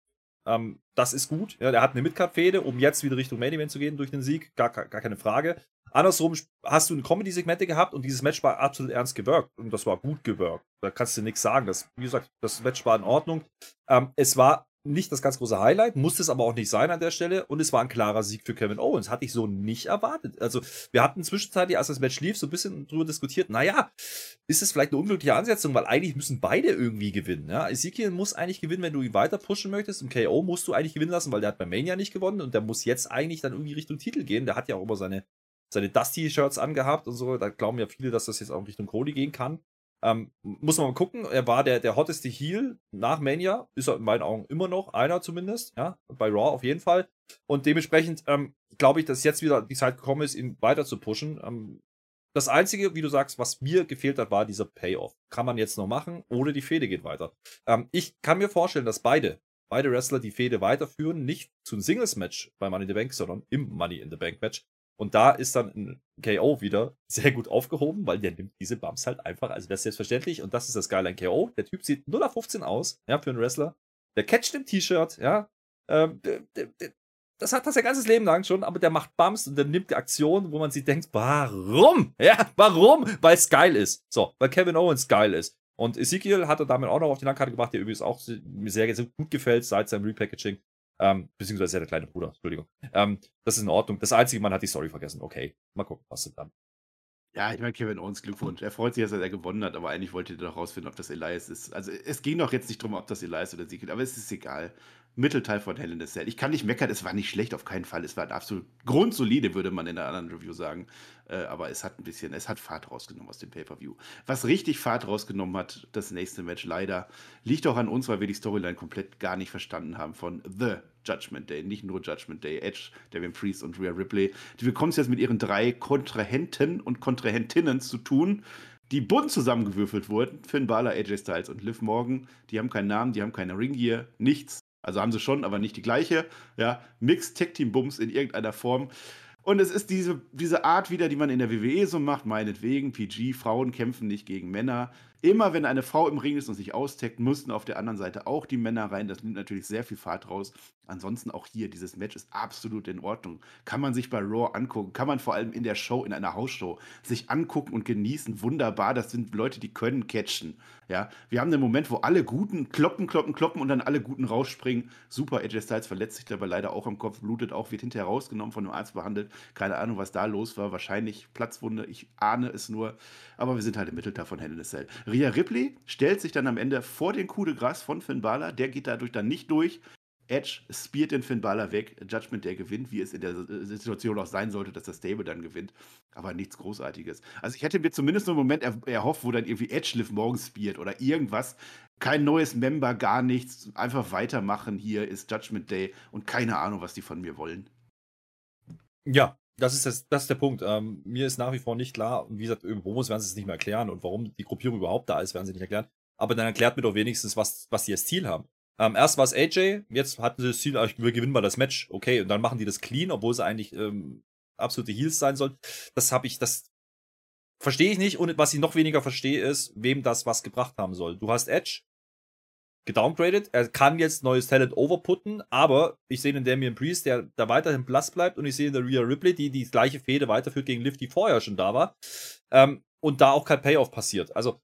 Ähm, das ist gut. Ja, der hat eine Midcard-Fehde, um jetzt wieder Richtung Main Event zu gehen durch den Sieg. Gar, gar, keine Frage. Andersrum hast du eine Comedy-Segmente gehabt und dieses Match war absolut ernst gewirkt. Und das war gut gewirkt. Da kannst du nichts sagen. Das, wie gesagt, das Match war in Ordnung. Ähm, es war nicht das ganz große Highlight, musste es aber auch nicht sein an der Stelle. Und es war ein klarer Sieg für Kevin Owens. Hatte ich so nicht erwartet. Also, wir hatten zwischenzeitlich, als das Match lief, so ein bisschen drüber diskutiert. Naja, ist es vielleicht eine unglückliche Ansetzung, weil eigentlich müssen beide irgendwie gewinnen. Ja? Ezekiel muss eigentlich gewinnen, wenn du ihn weiter pushen möchtest. Und KO musst du eigentlich gewinnen lassen, weil der hat bei Mania nicht gewonnen. Und der muss jetzt eigentlich dann irgendwie Richtung Titel gehen. Der hat ja auch immer seine, seine Dusty-Shirts angehabt und so. Da glauben ja viele, dass das jetzt auch Richtung Cody gehen kann. Ähm, muss man mal gucken. Er war der, der hotteste Heel nach Mania. Ist er in meinen Augen immer noch. Einer zumindest. Ja, bei Raw auf jeden Fall. Und dementsprechend ähm, glaube ich, dass jetzt wieder die Zeit gekommen ist, ihn weiter zu pushen. Ähm, das Einzige, wie du sagst, was mir gefehlt hat, war dieser Payoff. Kann man jetzt noch machen oder die Fehde geht weiter. Ähm, ich kann mir vorstellen, dass beide, beide Wrestler die Fehde weiterführen. Nicht zu einem Singles-Match bei Money in the Bank, sondern im Money in the Bank-Match. Und da ist dann ein KO wieder sehr gut aufgehoben, weil der nimmt diese Bumps halt einfach, also das ist selbstverständlich und das ist das Geile an KO. Der Typ sieht 0 auf 15 aus, ja, für einen Wrestler. Der catcht im T-Shirt, ja. Ähm, der, der, der, das hat das sein ganzes Leben lang schon, aber der macht Bumps und der nimmt die Aktion, wo man sich denkt, warum? Ja, warum? Weil es geil ist. So, weil Kevin Owens geil ist. Und Ezekiel hat er damit auch noch auf die Landkarte gebracht, der übrigens auch mir sehr, sehr gut gefällt seit seinem Repackaging. Ähm, beziehungsweise der kleine Bruder, Entschuldigung. Ähm, das ist in Ordnung. Das Einzige, man hat die Story vergessen. Okay, mal gucken, was sind dann. Ja, ich meine, Kevin Owens Glückwunsch. Er freut sich, dass er gewonnen hat, aber eigentlich wollte er doch rausfinden, ob das Elias ist. Also es ging doch jetzt nicht darum, ob das Elias oder Siegel, aber es ist egal. Mittelteil von Hell in a Cell. Ich kann nicht meckern, es war nicht schlecht, auf keinen Fall. Es war absolut grundsolide, würde man in einer anderen Review sagen. Äh, aber es hat ein bisschen, es hat Fahrt rausgenommen aus dem Pay-Per-View. Was richtig Fahrt rausgenommen hat, das nächste Match leider, liegt auch an uns, weil wir die Storyline komplett gar nicht verstanden haben von The Judgment Day. Nicht nur Judgment Day, Edge, Devin Priest und Rhea Ripley. Die bekommen es jetzt mit ihren drei Kontrahenten und Kontrahentinnen zu tun die bunt zusammengewürfelt wurden. Finn Balor, AJ Styles und Liv Morgan. Die haben keinen Namen, die haben keine Ringgear, nichts. Also haben sie schon, aber nicht die gleiche. Ja, Mixed Tag Team Bums in irgendeiner Form. Und es ist diese, diese Art wieder, die man in der WWE so macht, meinetwegen, PG, Frauen kämpfen nicht gegen Männer. Immer wenn eine Frau im Ring ist und sich austeckt, mussten auf der anderen Seite auch die Männer rein. Das nimmt natürlich sehr viel Fahrt raus. Ansonsten auch hier, dieses Match ist absolut in Ordnung. Kann man sich bei Raw angucken, kann man vor allem in der Show, in einer Hausshow, sich angucken und genießen. Wunderbar, das sind Leute, die können catchen. Ja, wir haben den Moment, wo alle Guten kloppen, kloppen, kloppen und dann alle Guten rausspringen. Super, AJ Styles verletzt sich dabei leider auch am Kopf, blutet auch, wird hinterher rausgenommen, von einem Arzt behandelt. Keine Ahnung, was da los war. Wahrscheinlich Platzwunde, ich ahne es nur. Aber wir sind halt im Mittelteil von Hell in a Cell. Rhea Ripley stellt sich dann am Ende vor den Coup de Gras von Finn Balor. Der geht dadurch dann nicht durch. Edge spielt den Finn Balor weg. Judgment der gewinnt, wie es in der Situation auch sein sollte, dass das Stable dann gewinnt. Aber nichts Großartiges. Also ich hätte mir zumindest einen Moment erhofft, wo dann irgendwie Edge Liv morgen spielt oder irgendwas. Kein neues Member, gar nichts. Einfach weitermachen. Hier ist Judgment Day und keine Ahnung, was die von mir wollen. Ja, das ist, das, das ist der Punkt. Ähm, mir ist nach wie vor nicht klar, wie gesagt, über Promos werden sie es nicht mehr erklären und warum die Gruppierung überhaupt da ist, werden sie nicht erklären. Aber dann erklärt mir doch wenigstens, was, was die als Ziel haben. Ähm, erst war es AJ, jetzt hatten sie das Ziel, ah, wir gewinnen mal das Match, okay, und dann machen die das clean, obwohl sie eigentlich ähm, absolute Heels sein sollen. Das habe ich, das verstehe ich nicht und was ich noch weniger verstehe ist, wem das was gebracht haben soll. Du hast Edge gedowngradet, er kann jetzt neues Talent overputten, aber ich sehe den Damian Priest, der da weiterhin blass bleibt und ich sehe der Rhea Ripley, die die gleiche Fehde weiterführt gegen Liv, die vorher schon da war ähm, und da auch kein Payoff passiert. Also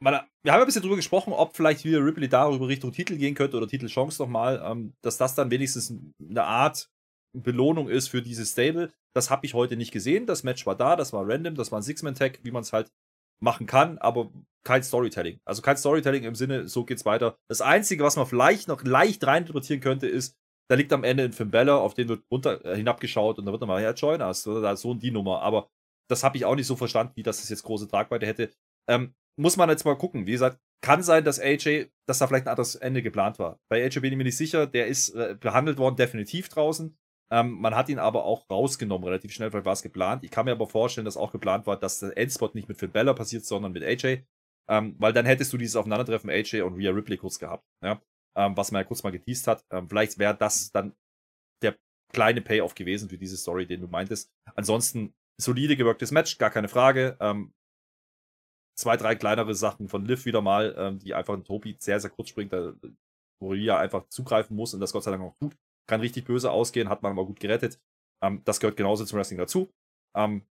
man, wir haben ein bisschen drüber gesprochen, ob vielleicht wieder Ripley darüber Richtung Titel gehen könnte oder Titelchance nochmal, ähm, dass das dann wenigstens eine Art Belohnung ist für dieses Stable. Das habe ich heute nicht gesehen. Das Match war da, das war random, das war ein Six-Man-Tag, wie man es halt machen kann, aber kein Storytelling. Also kein Storytelling im Sinne, so geht's weiter. Das Einzige, was man vielleicht noch leicht reininterpretieren könnte, ist, da liegt am Ende ein Finn Balor, auf den wird runter äh, hinabgeschaut und da wird nochmal, ja, join us, so die Nummer. Aber das habe ich auch nicht so verstanden, wie das jetzt große Tragweite hätte. Ähm, muss man jetzt mal gucken. Wie gesagt, kann sein, dass AJ, dass da vielleicht ein anderes Ende geplant war. Bei AJ bin ich mir nicht sicher. Der ist äh, behandelt worden, definitiv draußen. Ähm, man hat ihn aber auch rausgenommen, relativ schnell, vielleicht war es geplant. Ich kann mir aber vorstellen, dass auch geplant war, dass der Endspot nicht mit Finn Bella passiert, sondern mit AJ. Ähm, weil dann hättest du dieses Aufeinandertreffen AJ und Rhea Ripley kurz gehabt. Ja? Ähm, was man ja kurz mal geteased hat. Ähm, vielleicht wäre das dann der kleine Payoff gewesen für diese Story, den du meintest. Ansonsten solide gewirktes Match, gar keine Frage. Ähm, zwei, drei kleinere Sachen von Liv wieder mal, ähm, die einfach ein Topi sehr, sehr kurz springt, da, wo Rhea einfach zugreifen muss und das Gott sei Dank auch tut. Kann richtig böse ausgehen, hat man aber gut gerettet. Ähm, das gehört genauso zum Wrestling dazu. Ähm,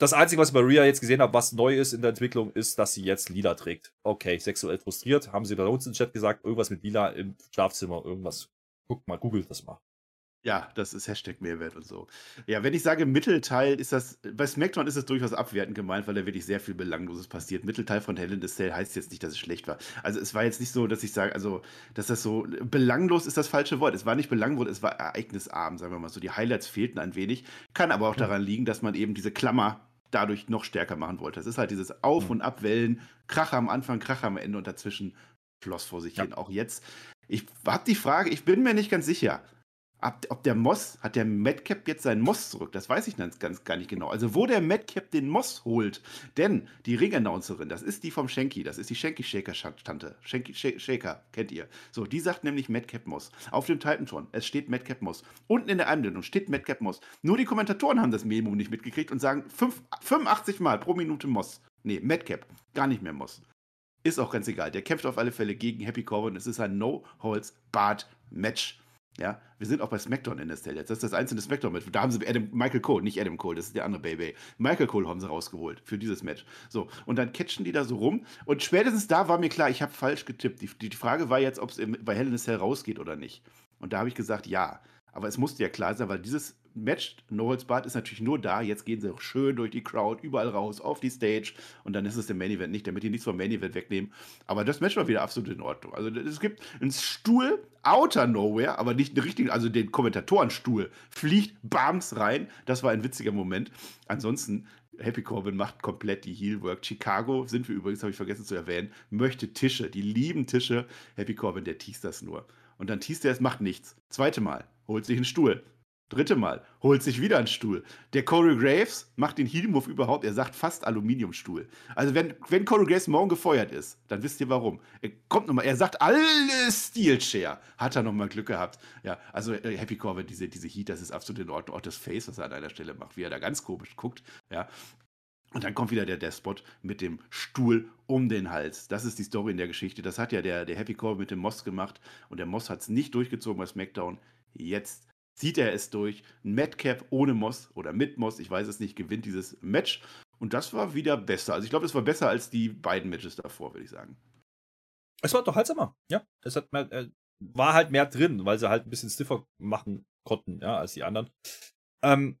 das Einzige, was ich bei Rhea jetzt gesehen habe, was neu ist in der Entwicklung, ist, dass sie jetzt Lila trägt. Okay, sexuell frustriert, haben sie bei uns im Chat gesagt, irgendwas mit Lila im Schlafzimmer, irgendwas. Guckt mal, googelt das mal. Ja, das ist Hashtag Mehrwert und so. Ja, wenn ich sage Mittelteil, ist das, bei SmackDown ist es durchaus abwertend gemeint, weil da wirklich sehr viel Belangloses passiert. Mittelteil von Hell in the Cell heißt jetzt nicht, dass es schlecht war. Also es war jetzt nicht so, dass ich sage, also, dass das so, belanglos ist das falsche Wort. Es war nicht belanglos, es war ereignisarm, sagen wir mal so. Die Highlights fehlten ein wenig. Kann aber auch daran liegen, dass man eben diese Klammer dadurch noch stärker machen wollte. Es ist halt dieses Auf- und Abwellen, Krach am Anfang, Krach am Ende und dazwischen floss vor sich ja. hin. Auch jetzt. Ich habe die Frage, ich bin mir nicht ganz sicher ob, der Moss, hat der Madcap jetzt seinen Moss zurück? Das weiß ich ganz, ganz gar nicht genau. Also, wo der Madcap den Moss holt. Denn die Ring-Announcerin, das ist die vom Shanky, das ist die Shanky-Shaker-Tante. Shanky Shaker, kennt ihr. So, die sagt nämlich Madcap Moss. Auf dem Titantron, es steht Madcap Moss. Unten in der Einblendung steht Madcap Moss. Nur die Kommentatoren haben das Memo nicht mitgekriegt und sagen 5, 85 Mal pro Minute Moss. Nee, Madcap, gar nicht mehr Moss. Ist auch ganz egal. Der kämpft auf alle Fälle gegen Happy Corbin. Es ist ein No-Holds-Bart-Match. Ja, wir sind auch bei SmackDown in der Stelle jetzt. Das ist das einzelne SmackDown mit. Da haben sie Adam, Michael Cole, nicht Adam Cole, das ist der andere Baby. Michael Cole haben sie rausgeholt für dieses Match. So, und dann catchen die da so rum. Und spätestens da war mir klar, ich habe falsch getippt. Die, die, Frage war jetzt, ob es bei Hell in a Cell rausgeht oder nicht. Und da habe ich gesagt, ja. Aber es musste ja klar sein, weil dieses Match, No Holds Barred, ist natürlich nur da. Jetzt gehen sie schön durch die Crowd, überall raus, auf die Stage. Und dann ist es der Main Event nicht, damit die nichts vom Main Event wegnehmen. Aber das Match war wieder absolut in Ordnung. Also es gibt einen Stuhl, outer nowhere, aber nicht einen richtigen, also den Kommentatorenstuhl, fliegt Bams rein. Das war ein witziger Moment. Ansonsten Happy Corbin macht komplett die Heelwork. Chicago, sind wir übrigens, habe ich vergessen zu erwähnen, möchte Tische. Die lieben Tische. Happy Corbin, der teast das nur. Und dann teast er es, macht nichts. Zweite Mal, holt sich einen Stuhl. Dritte Mal, holt sich wieder einen Stuhl. Der Corey Graves macht den Heel-Move überhaupt, er sagt fast Aluminiumstuhl. Also wenn, wenn Corey Graves morgen gefeuert ist, dann wisst ihr warum. Er kommt nochmal, er sagt alles Steel-Share. Hat er nochmal Glück gehabt. Ja, also äh, Happy Corbin, diese, diese Heat, das ist absolut in Ordnung. Auch das Face, was er an einer Stelle macht, wie er da ganz komisch guckt. Ja, und dann kommt wieder der Despot mit dem Stuhl um den Hals. Das ist die Story in der Geschichte. Das hat ja der, der Happy Corbin mit dem Moss gemacht. Und der Moss hat es nicht durchgezogen bei SmackDown. Jetzt zieht er es durch. Madcap ohne Moss oder mit Moss, ich weiß es nicht, gewinnt dieses Match. Und das war wieder besser. Also ich glaube, es war besser als die beiden Matches davor, würde ich sagen. Es war doch unterhaltsamer, ja. Es hat mehr, äh, war halt mehr drin, weil sie halt ein bisschen stiffer machen konnten, ja, als die anderen. Ähm,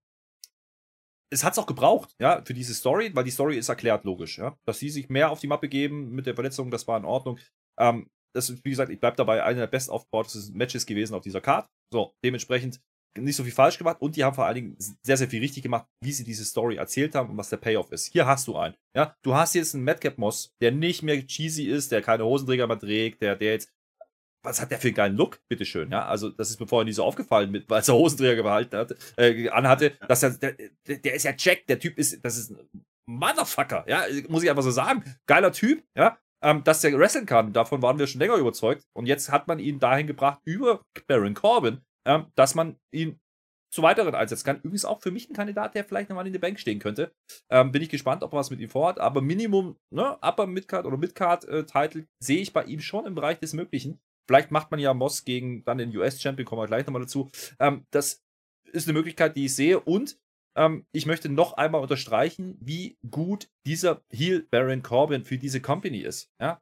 es hat es auch gebraucht, ja, für diese Story, weil die Story ist erklärt logisch, ja. Dass sie sich mehr auf die Mappe geben mit der Verletzung, das war in Ordnung. Ähm, das ist, wie gesagt, ich bleibe dabei, einer der best aufgebauten Matches gewesen auf dieser Card. So, dementsprechend nicht so viel falsch gemacht und die haben vor allen Dingen sehr, sehr viel richtig gemacht, wie sie diese Story erzählt haben und was der Payoff ist. Hier hast du einen. Ja, du hast jetzt einen Madcap Moss, der nicht mehr cheesy ist, der keine Hosenträger mehr trägt, der, der jetzt was hat der für einen geilen Look, bitteschön, ja? Also, das ist mir vorher nie so aufgefallen, mit, weil er Hosenträger behalten hat, äh, anhatte, dass er, der, der ist ja Jack, der Typ ist, das ist ein Motherfucker, ja? Muss ich einfach so sagen. Geiler Typ, ja? Ähm, dass der wrestlen kann. Davon waren wir schon länger überzeugt. Und jetzt hat man ihn dahin gebracht über Baron Corbin, ähm, dass man ihn zu weiteren einsetzen kann. Übrigens auch für mich ein Kandidat, der vielleicht nochmal in der Bank stehen könnte. Ähm, bin ich gespannt, ob er was mit ihm vorhat. Aber Minimum, ne, Upper Midcard oder Midcard-Title äh, sehe ich bei ihm schon im Bereich des Möglichen. Vielleicht macht man ja Moss gegen dann den US-Champion, kommen wir gleich nochmal dazu. Ähm, das ist eine Möglichkeit, die ich sehe. Und ähm, ich möchte noch einmal unterstreichen, wie gut dieser Heel Baron Corbin für diese Company ist. Ja?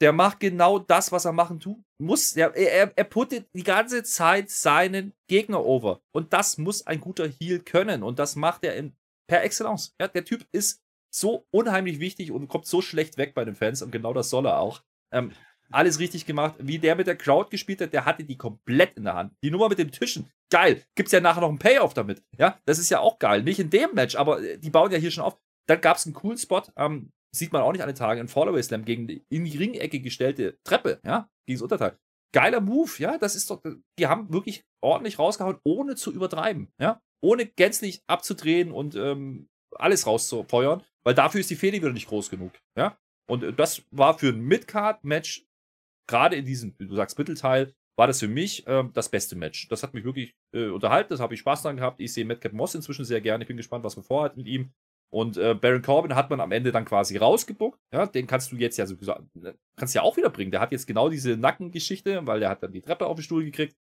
Der macht genau das, was er machen tut. Muss. Er, er, er puttet die ganze Zeit seinen Gegner over. Und das muss ein guter Heel können. Und das macht er in, per Excellence. Ja, der Typ ist so unheimlich wichtig und kommt so schlecht weg bei den Fans. Und genau das soll er auch. Ähm, alles richtig gemacht. Wie der mit der Crowd gespielt hat, der hatte die komplett in der Hand. Die Nummer mit den Tischen, geil. Gibt's ja nachher noch einen Payoff damit. Ja, das ist ja auch geil. Nicht in dem Match, aber äh, die bauen ja hier schon auf. Dann gab's einen coolen Spot, ähm, sieht man auch nicht an den Tagen, in Fallaway Slam gegen die in die Ringecke gestellte Treppe, ja, gegen das Unterteil. Geiler Move, ja, das ist doch, die haben wirklich ordentlich rausgehauen, ohne zu übertreiben, ja, ohne gänzlich abzudrehen und ähm, alles rauszufeuern, weil dafür ist die Fehde wieder nicht groß genug, ja. Und äh, das war für ein Midcard-Match gerade in diesem, du sagst Mittelteil, war das für mich ähm, das beste Match. Das hat mich wirklich äh, unterhalten, das habe ich Spaß dran gehabt. Ich sehe Madcap Moss inzwischen sehr gerne. Ich bin gespannt, was man vorhat mit ihm. Und äh, Baron Corbin hat man am Ende dann quasi rausgebuckt. Ja, den kannst du jetzt ja so äh, kannst ja auch wieder bringen. Der hat jetzt genau diese Nackengeschichte, weil der hat dann die Treppe auf den Stuhl gekriegt.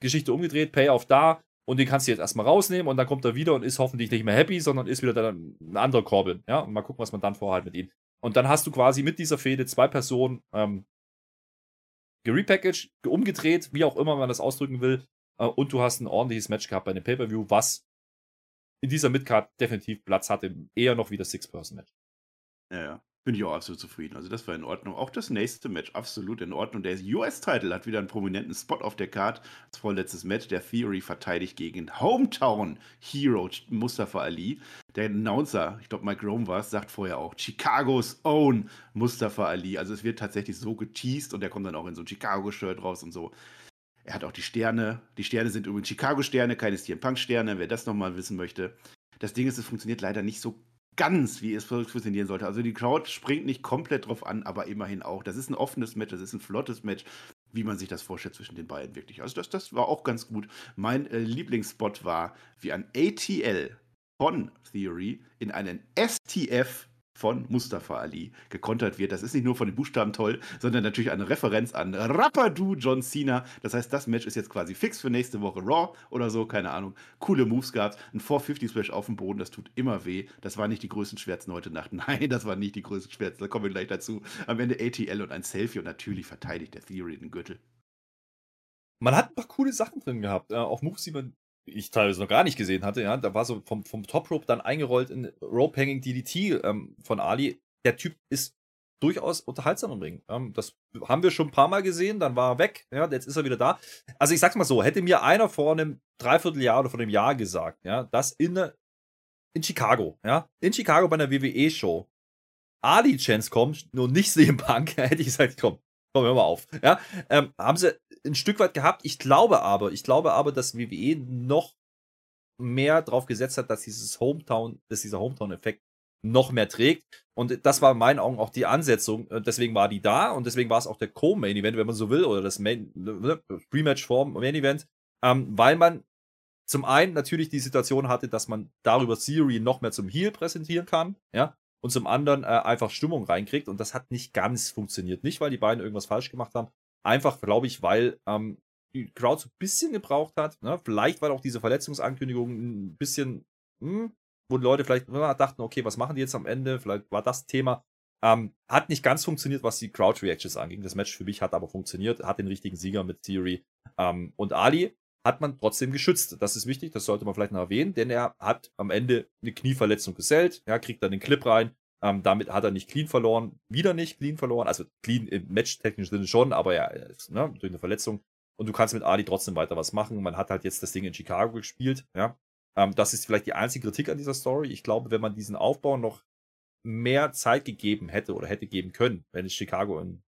Geschichte umgedreht, Payoff da. Und den kannst du jetzt erstmal rausnehmen und dann kommt er wieder und ist hoffentlich nicht mehr happy, sondern ist wieder dann ein anderer Corbin. Ja, und mal gucken, was man dann vorhat mit ihm. Und dann hast du quasi mit dieser Fehde zwei Personen, ähm, gerepackaged, umgedreht, wie auch immer man das ausdrücken will. Äh, und du hast ein ordentliches Match gehabt bei dem Pay-Per-View, was in dieser Midcard definitiv Platz hatte, eher noch wie das Six-Person-Match. Ja, ja. Bin ich auch absolut zufrieden. Also das war in Ordnung. Auch das nächste Match absolut in Ordnung. Der US-Title hat wieder einen prominenten Spot auf der Card. Das vorletztes Match. Der Theory verteidigt gegen Hometown Hero Mustafa Ali. Der Announcer, ich glaube Mike Rome war es, sagt vorher auch Chicagos Own Mustafa Ali. Also es wird tatsächlich so geteased und der kommt dann auch in so ein Chicago-Shirt raus und so. Er hat auch die Sterne. Die Sterne sind übrigens Chicago-Sterne, keine CM Punk-Sterne, wer das nochmal wissen möchte. Das Ding ist, es funktioniert leider nicht so ganz, wie es funktionieren sollte. Also die Crowd springt nicht komplett drauf an, aber immerhin auch. Das ist ein offenes Match, das ist ein flottes Match, wie man sich das vorstellt zwischen den beiden wirklich. Also das, das war auch ganz gut. Mein äh, Lieblingsspot war, wie ein ATL von Theory in einen STF von Mustafa Ali gekontert wird. Das ist nicht nur von den Buchstaben toll, sondern natürlich eine Referenz an Rappadu John Cena. Das heißt, das Match ist jetzt quasi fix für nächste Woche Raw oder so, keine Ahnung. Coole Moves gab's. Ein 450 Splash auf dem Boden, das tut immer weh. Das war nicht die größten Schmerzen heute Nacht. Nein, das war nicht die größten Schmerzen. Da kommen wir gleich dazu. Am Ende ATL und ein Selfie und natürlich verteidigt der Theory den Gürtel. Man hat ein paar coole Sachen drin gehabt. Äh, auch Moves, die man ich teilweise noch gar nicht gesehen hatte, ja, da war so vom, vom Top Rope dann eingerollt in Rope Hanging DDT ähm, von Ali. Der Typ ist durchaus unterhaltsam im Ring. Ähm, das haben wir schon ein paar Mal gesehen, dann war er weg, ja, jetzt ist er wieder da. Also ich sag's mal so, hätte mir einer vor einem Dreivierteljahr oder vor einem Jahr gesagt, ja, dass in, in Chicago, ja, in Chicago bei einer WWE-Show Ali-Chance kommt, nur nicht CM Punk, hätte ich gesagt, komm, komm, hör mal auf. Ja, ähm, haben sie ein Stück weit gehabt. Ich glaube aber, ich glaube aber, dass WWE noch mehr drauf gesetzt hat, dass dieses Hometown, dass dieser Hometown-Effekt noch mehr trägt. Und das war in meinen Augen auch die Ansetzung. Deswegen war die da und deswegen war es auch der Co-Main-Event, wenn man so will, oder das Main, ne, Pre-Match vorm Main-Event, ähm, weil man zum einen natürlich die Situation hatte, dass man darüber Theory noch mehr zum Heel präsentieren kann, ja, und zum anderen äh, einfach Stimmung reinkriegt. Und das hat nicht ganz funktioniert. Nicht, weil die beiden irgendwas falsch gemacht haben. Einfach, glaube ich, weil ähm, die Crowd so ein bisschen gebraucht hat. Ne? Vielleicht, weil auch diese Verletzungsankündigung ein bisschen, hm, wo Leute vielleicht dachten, okay, was machen die jetzt am Ende? Vielleicht war das Thema. Ähm, hat nicht ganz funktioniert, was die Crowd-Reactions anging. Das Match für mich hat aber funktioniert, hat den richtigen Sieger mit Theory. Ähm, und Ali hat man trotzdem geschützt. Das ist wichtig, das sollte man vielleicht noch erwähnen, denn er hat am Ende eine Knieverletzung gesellt, ja, kriegt dann den Clip rein. Ähm, damit hat er nicht clean verloren, wieder nicht clean verloren, also clean im matchtechnischen Sinne schon, aber ja, ne, durch eine Verletzung. Und du kannst mit Ali trotzdem weiter was machen. Man hat halt jetzt das Ding in Chicago gespielt, ja. Ähm, das ist vielleicht die einzige Kritik an dieser Story. Ich glaube, wenn man diesen Aufbau noch mehr Zeit gegeben hätte oder hätte geben können, wenn es Chicago in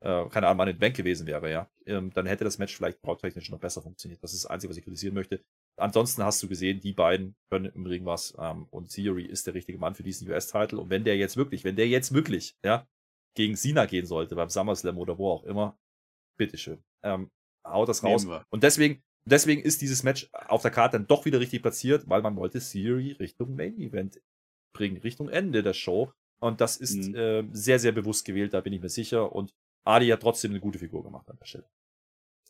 äh, keine Ahnung, an den Bank gewesen wäre, ja, ähm, dann hätte das Match vielleicht bautechnisch noch besser funktioniert. Das ist das Einzige, was ich kritisieren möchte. Ansonsten hast du gesehen, die beiden können im Ring was ähm, und Theory ist der richtige Mann für diesen US-Title. Und wenn der jetzt wirklich, wenn der jetzt wirklich, ja, gegen Sina gehen sollte, beim SummerSlam oder wo auch immer, bitteschön. Ähm, haut das raus. Und deswegen, deswegen ist dieses Match auf der Karte dann doch wieder richtig platziert, weil man wollte Siri Richtung Main Event bringen, Richtung Ende der Show. Und das ist mhm. äh, sehr, sehr bewusst gewählt, da bin ich mir sicher. Und Adi hat trotzdem eine gute Figur gemacht an der Stelle.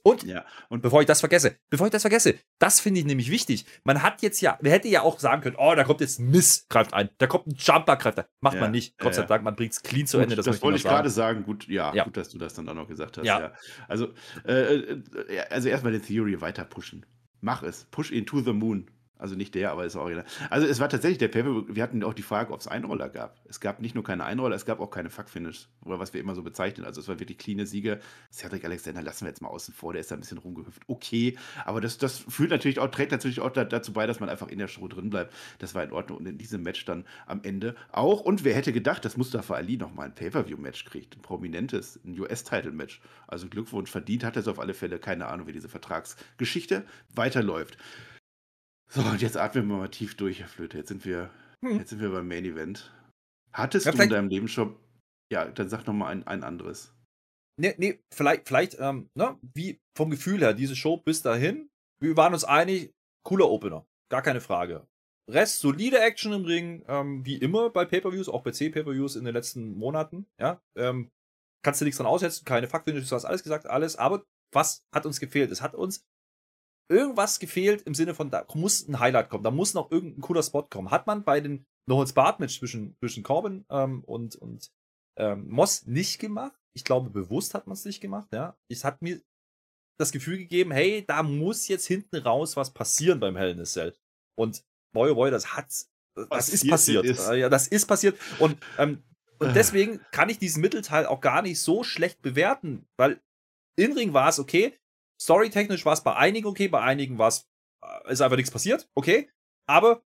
Und, ja. und bevor ich das vergesse, bevor ich das vergesse, das finde ich nämlich wichtig. Man hat jetzt ja, wir hätte ja auch sagen können, oh, da kommt jetzt Miss, greift ein, da kommt ein Jumper, greift ein. Macht ja, man nicht. Gott sei Dank, man bringt es clean zu Ende. Das, das wollte ich gerade sagen. Gut, ja, gut, dass du das dann auch noch gesagt hast. Ja. Also, äh, äh also erstmal den Theory weiter pushen. Mach es. Push ihn to the moon. Also nicht der, aber ist auch original. Also es war tatsächlich der Paper, wir hatten auch die Frage, ob es Einroller gab. Es gab nicht nur keine Einroller, es gab auch keine Fuck-Finish, oder was wir immer so bezeichnen. Also es war wirklich cleane Siege. Cedric Alexander lassen wir jetzt mal außen vor, der ist da ein bisschen rumgehüpft. Okay, aber das, das führt natürlich auch, trägt natürlich auch dazu bei, dass man einfach in der Show drin bleibt. Das war in Ordnung und in diesem Match dann am Ende auch. Und wer hätte gedacht, dass Mustafa Ali nochmal ein Pay-Per-View-Match kriegt, ein prominentes, ein US-Title-Match. Also Glückwunsch, verdient hat er es auf alle Fälle. Keine Ahnung, wie diese Vertragsgeschichte weiterläuft. So, und jetzt atmen wir mal tief durch, Herr Flöte. Jetzt sind wir, hm. jetzt sind wir beim Main Event. Hattest ja, du in deinem Leben schon. Ja, dann sag noch mal ein, ein anderes. Nee, nee, vielleicht, vielleicht, ähm, ne, wie vom Gefühl her, diese Show bis dahin, wir waren uns einig, cooler Opener. Gar keine Frage. Rest, solide Action im Ring, ähm, wie immer bei Pay-Per-Views, auch bei C-Pay-Per-Views in den letzten Monaten, ja. Ähm, kannst du nichts dran aussetzen, keine Fakten, du hast alles gesagt, alles, aber was hat uns gefehlt? Es hat uns irgendwas gefehlt im Sinne von, da muss ein Highlight kommen, da muss noch irgendein cooler Spot kommen. Hat man bei den No Holds Barred Match zwischen, zwischen Corbin ähm, und, und ähm, Moss nicht gemacht. Ich glaube, bewusst hat man es nicht gemacht, ja. Es hat mir das Gefühl gegeben, hey, da muss jetzt hinten raus was passieren beim Hell in a Cell. Und boy, oh boy, das hat's, das passiert ist passiert. Ist. Ja, das ist passiert. Und, ähm, und deswegen kann ich diesen Mittelteil auch gar nicht so schlecht bewerten, weil in Ring war es okay, Storytechnisch war es bei einigen okay, bei einigen war es, äh, ist einfach nichts passiert, okay. Aber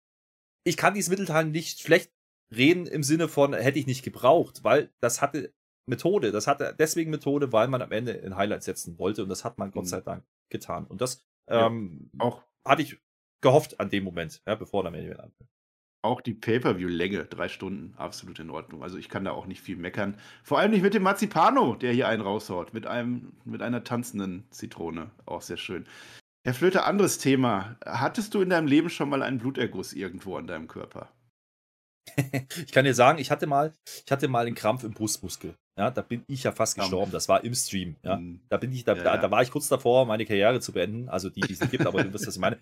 ich kann dieses Mittelteil nicht schlecht reden im Sinne von, hätte ich nicht gebraucht, weil das hatte Methode. Das hatte deswegen Methode, weil man am Ende in Highlights setzen wollte und das hat man Gott mhm. sei Dank getan. Und das ähm, ja, auch hatte ich gehofft an dem Moment, ja, bevor der Main Event anfängt. Auch die Pay-Per-View-Länge, drei Stunden, absolut in Ordnung. Also ich kann da auch nicht viel meckern. Vor allem nicht mit dem Marzipano, der hier einen raushaut. Mit, einem, mit einer tanzenden Zitrone. Auch sehr schön. Herr Flöter, anderes Thema. Hattest du in deinem Leben schon mal einen Bluterguss irgendwo an deinem Körper? ich kann dir sagen, ich hatte mal, ich hatte mal einen Krampf im Brustmuskel. Ja, da bin ich ja fast gestorben. Das war im Stream. Ja, mhm. da bin ich, da, ja, da, da, war ich kurz davor, meine Karriere zu beenden. Also die, die es gibt, aber du wirst, was ich meine.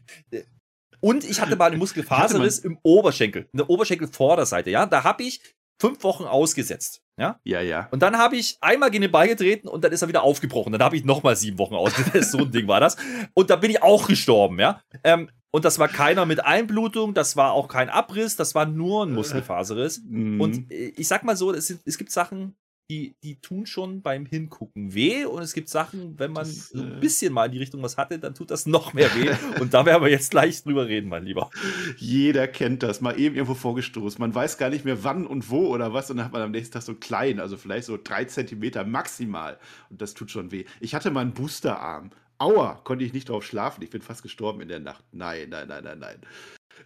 Und ich hatte mal eine Muskelfaserriss im Oberschenkel, eine Oberschenkelvorderseite, ja. Da habe ich fünf Wochen ausgesetzt. Ja? Ja, ja. Und dann habe ich einmal gegen den Ball getreten und dann ist er wieder aufgebrochen. Dann habe ich nochmal sieben Wochen ausgesetzt. so ein Ding war das. Und da bin ich auch gestorben, ja. Ähm, und das war keiner mit Einblutung, das war auch kein Abriss, das war nur ein Muskelfaserriss. Mhm. Und äh, ich sag mal so, es, es gibt Sachen, die, die tun schon beim Hingucken weh. Und es gibt Sachen, wenn man das, so ein äh, bisschen mal in die Richtung was hatte, dann tut das noch mehr weh. und da werden wir jetzt gleich drüber reden, mein Lieber. Jeder kennt das, mal eben irgendwo vorgestoßen. Man weiß gar nicht mehr wann und wo oder was. Und dann hat man am nächsten Tag so klein, also vielleicht so drei Zentimeter maximal. Und das tut schon weh. Ich hatte mal einen Boosterarm. Aua, konnte ich nicht drauf schlafen. Ich bin fast gestorben in der Nacht. Nein, nein, nein, nein, nein.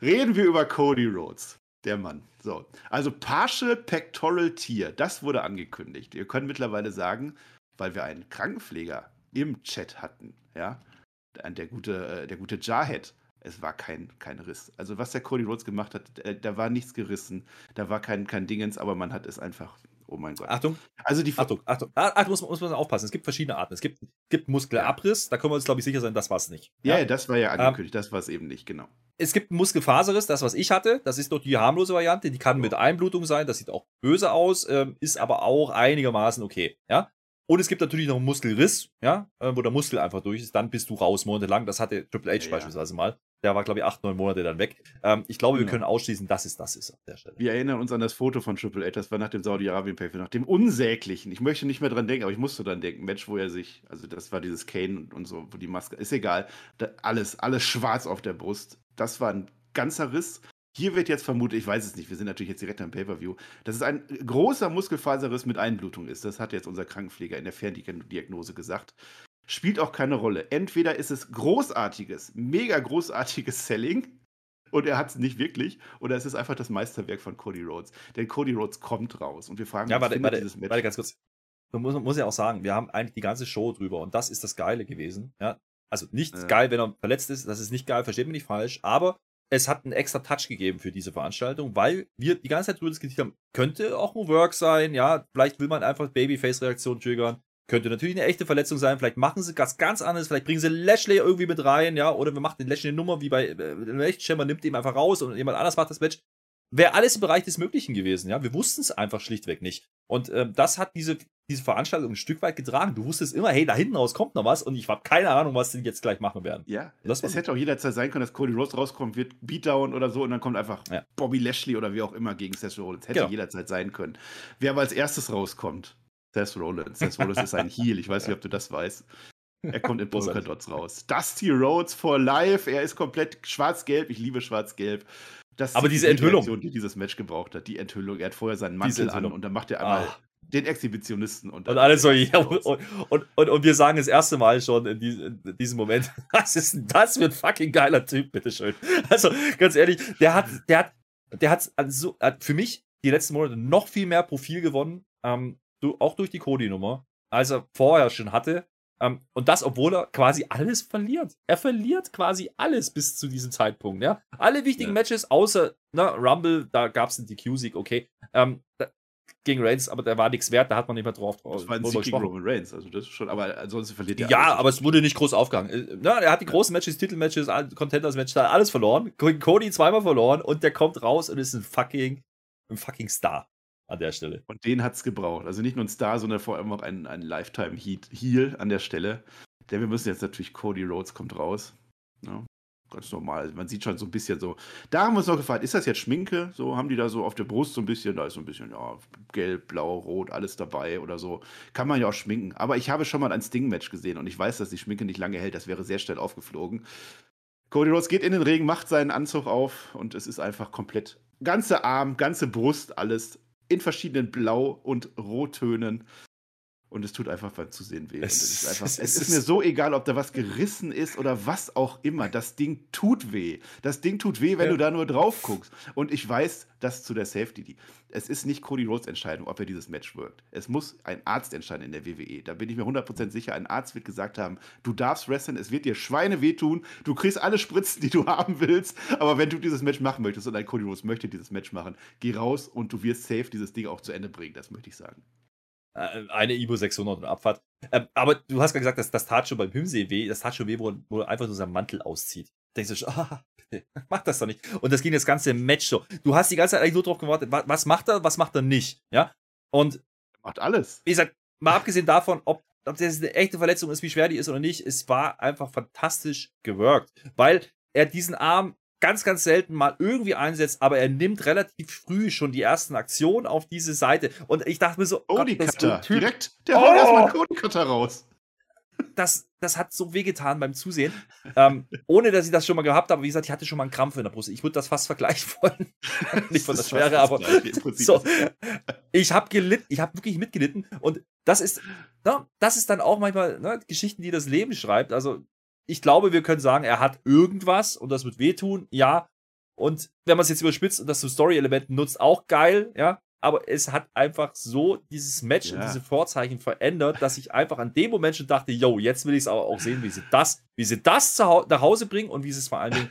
Reden wir über Cody Rhodes. Der Mann. So. Also Partial Pectoral Tier, das wurde angekündigt. Ihr könnt mittlerweile sagen, weil wir einen Krankenpfleger im Chat hatten, ja, der gute, äh, der gute Jarhead, es war kein, kein Riss. Also was der Cody Rhodes gemacht hat, äh, da war nichts gerissen, da war kein, kein Dingens, aber man hat es einfach Oh mein Gott. Achtung. Also die Achtung, Achtung. Ah, Achtung, muss, muss man aufpassen. Es gibt verschiedene Arten. Es gibt, gibt Muskelabriss, da können wir uns, glaube ich, sicher sein, das war es nicht. Ja, ja, das war ja ähm, angekündigt, ähm, das war es eben nicht, genau. Es gibt Muskelfaserriss, das, was ich hatte. Das ist doch die harmlose Variante. Die kann oh. mit Einblutung sein. Das sieht auch böse aus, ähm, ist aber auch einigermaßen okay. Ja. Und es gibt natürlich noch einen Muskelriss, ja, äh, wo der Muskel einfach durch ist. Dann bist du raus monatelang. Das hatte Triple H ja, beispielsweise mal. Der war, glaube ich, acht, neun Monate dann weg. Ähm, ich glaube, genau. wir können ausschließen, dass es das ist an der Stelle. Wir erinnern uns an das Foto von Triple H, das war nach dem Saudi-Arabien-Pay, nach dem unsäglichen, ich möchte nicht mehr dran denken, aber ich musste dran denken, Match, wo er sich, also das war dieses Kane und, und so, wo die Maske, ist egal, da, alles, alles schwarz auf der Brust. Das war ein ganzer Riss. Hier wird jetzt vermutet, ich weiß es nicht, wir sind natürlich jetzt direkt am Pay-Per-View, dass es ein großer Muskelfaserriss mit Einblutung ist. Das hat jetzt unser Krankenpfleger in der Ferndiagnose gesagt spielt auch keine Rolle. Entweder ist es großartiges, mega großartiges Selling und er hat es nicht wirklich. Oder es ist einfach das Meisterwerk von Cody Rhodes. Denn Cody Rhodes kommt raus und wir fragen ja, uns, warte, warte, dieses Match. Warte ganz kurz. Man muss, muss ja auch sagen, wir haben eigentlich die ganze Show drüber und das ist das Geile gewesen. Ja? Also nicht ja. geil, wenn er verletzt ist, das ist nicht geil, versteht mich nicht falsch, aber es hat einen extra Touch gegeben für diese Veranstaltung, weil wir die ganze Zeit drüber diskutiert haben, könnte auch ein Work sein, ja, vielleicht will man einfach Babyface-Reaktion triggern, könnte natürlich eine echte Verletzung sein, vielleicht machen sie was ganz anderes, vielleicht bringen sie Lashley irgendwie mit rein, ja, oder wir machen den Lashley eine Nummer wie bei äh, man nimmt ihn einfach raus und jemand anders macht das Match. Wäre alles im Bereich des Möglichen gewesen, ja. Wir wussten es einfach schlichtweg nicht. Und ähm, das hat diese, diese Veranstaltung ein Stück weit getragen. Du wusstest immer, hey, da hinten raus kommt noch was und ich habe keine Ahnung, was die jetzt gleich machen werden. Ja, das es hätte auch jederzeit sein können, dass Cody Rhodes rauskommt, wird Beatdown oder so und dann kommt einfach ja. Bobby Lashley oder wie auch immer gegen Seth Rollins. Hätte genau. jederzeit sein können. Wer aber als erstes rauskommt, Seth Rollins. Seth Rollins ist ein Heel, ich weiß nicht, ob du das weißt. Er kommt in Polka Dots raus. Dusty Rhodes for Life. Er ist komplett schwarz-gelb. Ich liebe schwarz-gelb. Aber diese die Enthüllung, Reaktion, die dieses Match gebraucht hat, die Enthüllung. Er hat vorher seinen Mantel an und dann macht er einmal ah. den Exhibitionisten. Und, und alles so, ja, und, und, und, und, wir sagen das erste Mal schon in, die, in diesem Moment, was ist denn das für ein fucking geiler Typ, bitteschön. Also, ganz ehrlich, der hat, der hat, der hat, also, hat für mich die letzten Monate noch viel mehr Profil gewonnen, ähm, auch durch die Cody-Nummer, als er vorher schon hatte. Ähm, und das, obwohl er quasi alles verliert. Er verliert quasi alles bis zu diesem Zeitpunkt. Ja? Alle wichtigen ja. Matches, außer na, Rumble, da gab es einen DQ-Sieg, okay. Ähm, da, gegen Reigns, aber der war nichts wert, da hat man nicht mehr drauf. Das war ein Sieg gegen Roman Reigns, also das ist schon, aber ansonsten verliert er. Ja, aber es wurde nicht groß aufgegangen. Äh, na, er hat die großen Matches, Titelmatches, Contenders-Matches, alles verloren. Cody zweimal verloren und der kommt raus und ist ein fucking, ein fucking Star an der Stelle. Und den hat es gebraucht. Also nicht nur ein Star, sondern vor allem auch ein, ein Lifetime-Heal an der Stelle. Denn wir müssen jetzt natürlich, Cody Rhodes kommt raus. Ja, ganz normal. Man sieht schon so ein bisschen so. Da haben wir uns noch gefragt, ist das jetzt Schminke? So haben die da so auf der Brust so ein bisschen, da ist so ein bisschen, ja, gelb, blau, rot, alles dabei oder so. Kann man ja auch schminken. Aber ich habe schon mal ein Sting-Match gesehen und ich weiß, dass die Schminke nicht lange hält. Das wäre sehr schnell aufgeflogen. Cody Rhodes geht in den Regen, macht seinen Anzug auf und es ist einfach komplett ganze Arm, ganze Brust, alles in verschiedenen Blau- und Rottönen. Und es tut einfach beim Zusehen weh. Es, ist, einfach, es, es ist, mir so egal, ob da was gerissen ist oder was auch immer. Das Ding tut weh. Das Ding tut weh, wenn ja. du da nur drauf guckst. Und ich weiß, dass zu der Safety, die, es ist nicht Cody Rhodes Entscheidung, ob er dieses Match wirkt. Es muss ein Arzt entscheiden in der WWE. Da bin ich mir 100% sicher. Ein Arzt wird gesagt haben, du darfst wrestlen, es wird dir Schweine wehtun, du kriegst alle Spritzen, die du haben willst. Aber wenn du dieses Match machen möchtest und ein Cody Rhodes möchte dieses Match machen, geh raus und du wirst safe dieses Ding auch zu Ende bringen. Das möchte ich sagen. Äh, eine Ibo 600 und Abfahrt. Ähm, aber du hast gerade gesagt, das, das tat schon beim Himsee weh. Das tat schon weh, wo, er einfach nur seinen Mantel auszieht. Denkst du schon, ah, bitte, mach das doch nicht. Und das ging das ganze Match so. Du hast die ganze Zeit eigentlich nur drauf gewartet, was, was macht er, was macht er nicht. Ja? Und. Macht alles. Wie gesagt, mal abgesehen davon, ob, ob das eine echte Verletzung ist, wie schwer die ist oder nicht, es war einfach fantastisch gewirkt. Weil er diesen Arm ganz, ganz selten mal irgendwie einsetzt, aber er nimmt relativ früh schon die ersten Aktionen auf diese Seite. Und ich dachte mir so, Cody Cutter, direkt, der oh! haut erstmal Cody Cutter raus. Das, das hat so wehgetan beim Zusehen. ähm, ohne dass ich das schon mal gehabt habe. Wie gesagt, ich hatte schon mal einen Krampf in der Brust. Ich würde das fast vergleichen wollen. Nicht von der Schwere, aber so, ich habe gelitten, ich habe wirklich mitgelitten. Und das ist, na, das ist dann auch manchmal ne, Geschichten, die das Leben schreibt. Also ich glaube, wir können sagen, er hat irgendwas und das wird wehtun, ja. Und wenn man es jetzt überspitzt und das zu Story-Elementen nutzt, auch geil, ja. Aber es hat einfach so dieses Match ja. und diese Vorzeichen verändert, dass ich einfach an dem Moment schon dachte, yo, jetzt will ich es aber auch sehen, wie sie das, wie sie das nach Hause bringen und wie sie es vor allen Dingen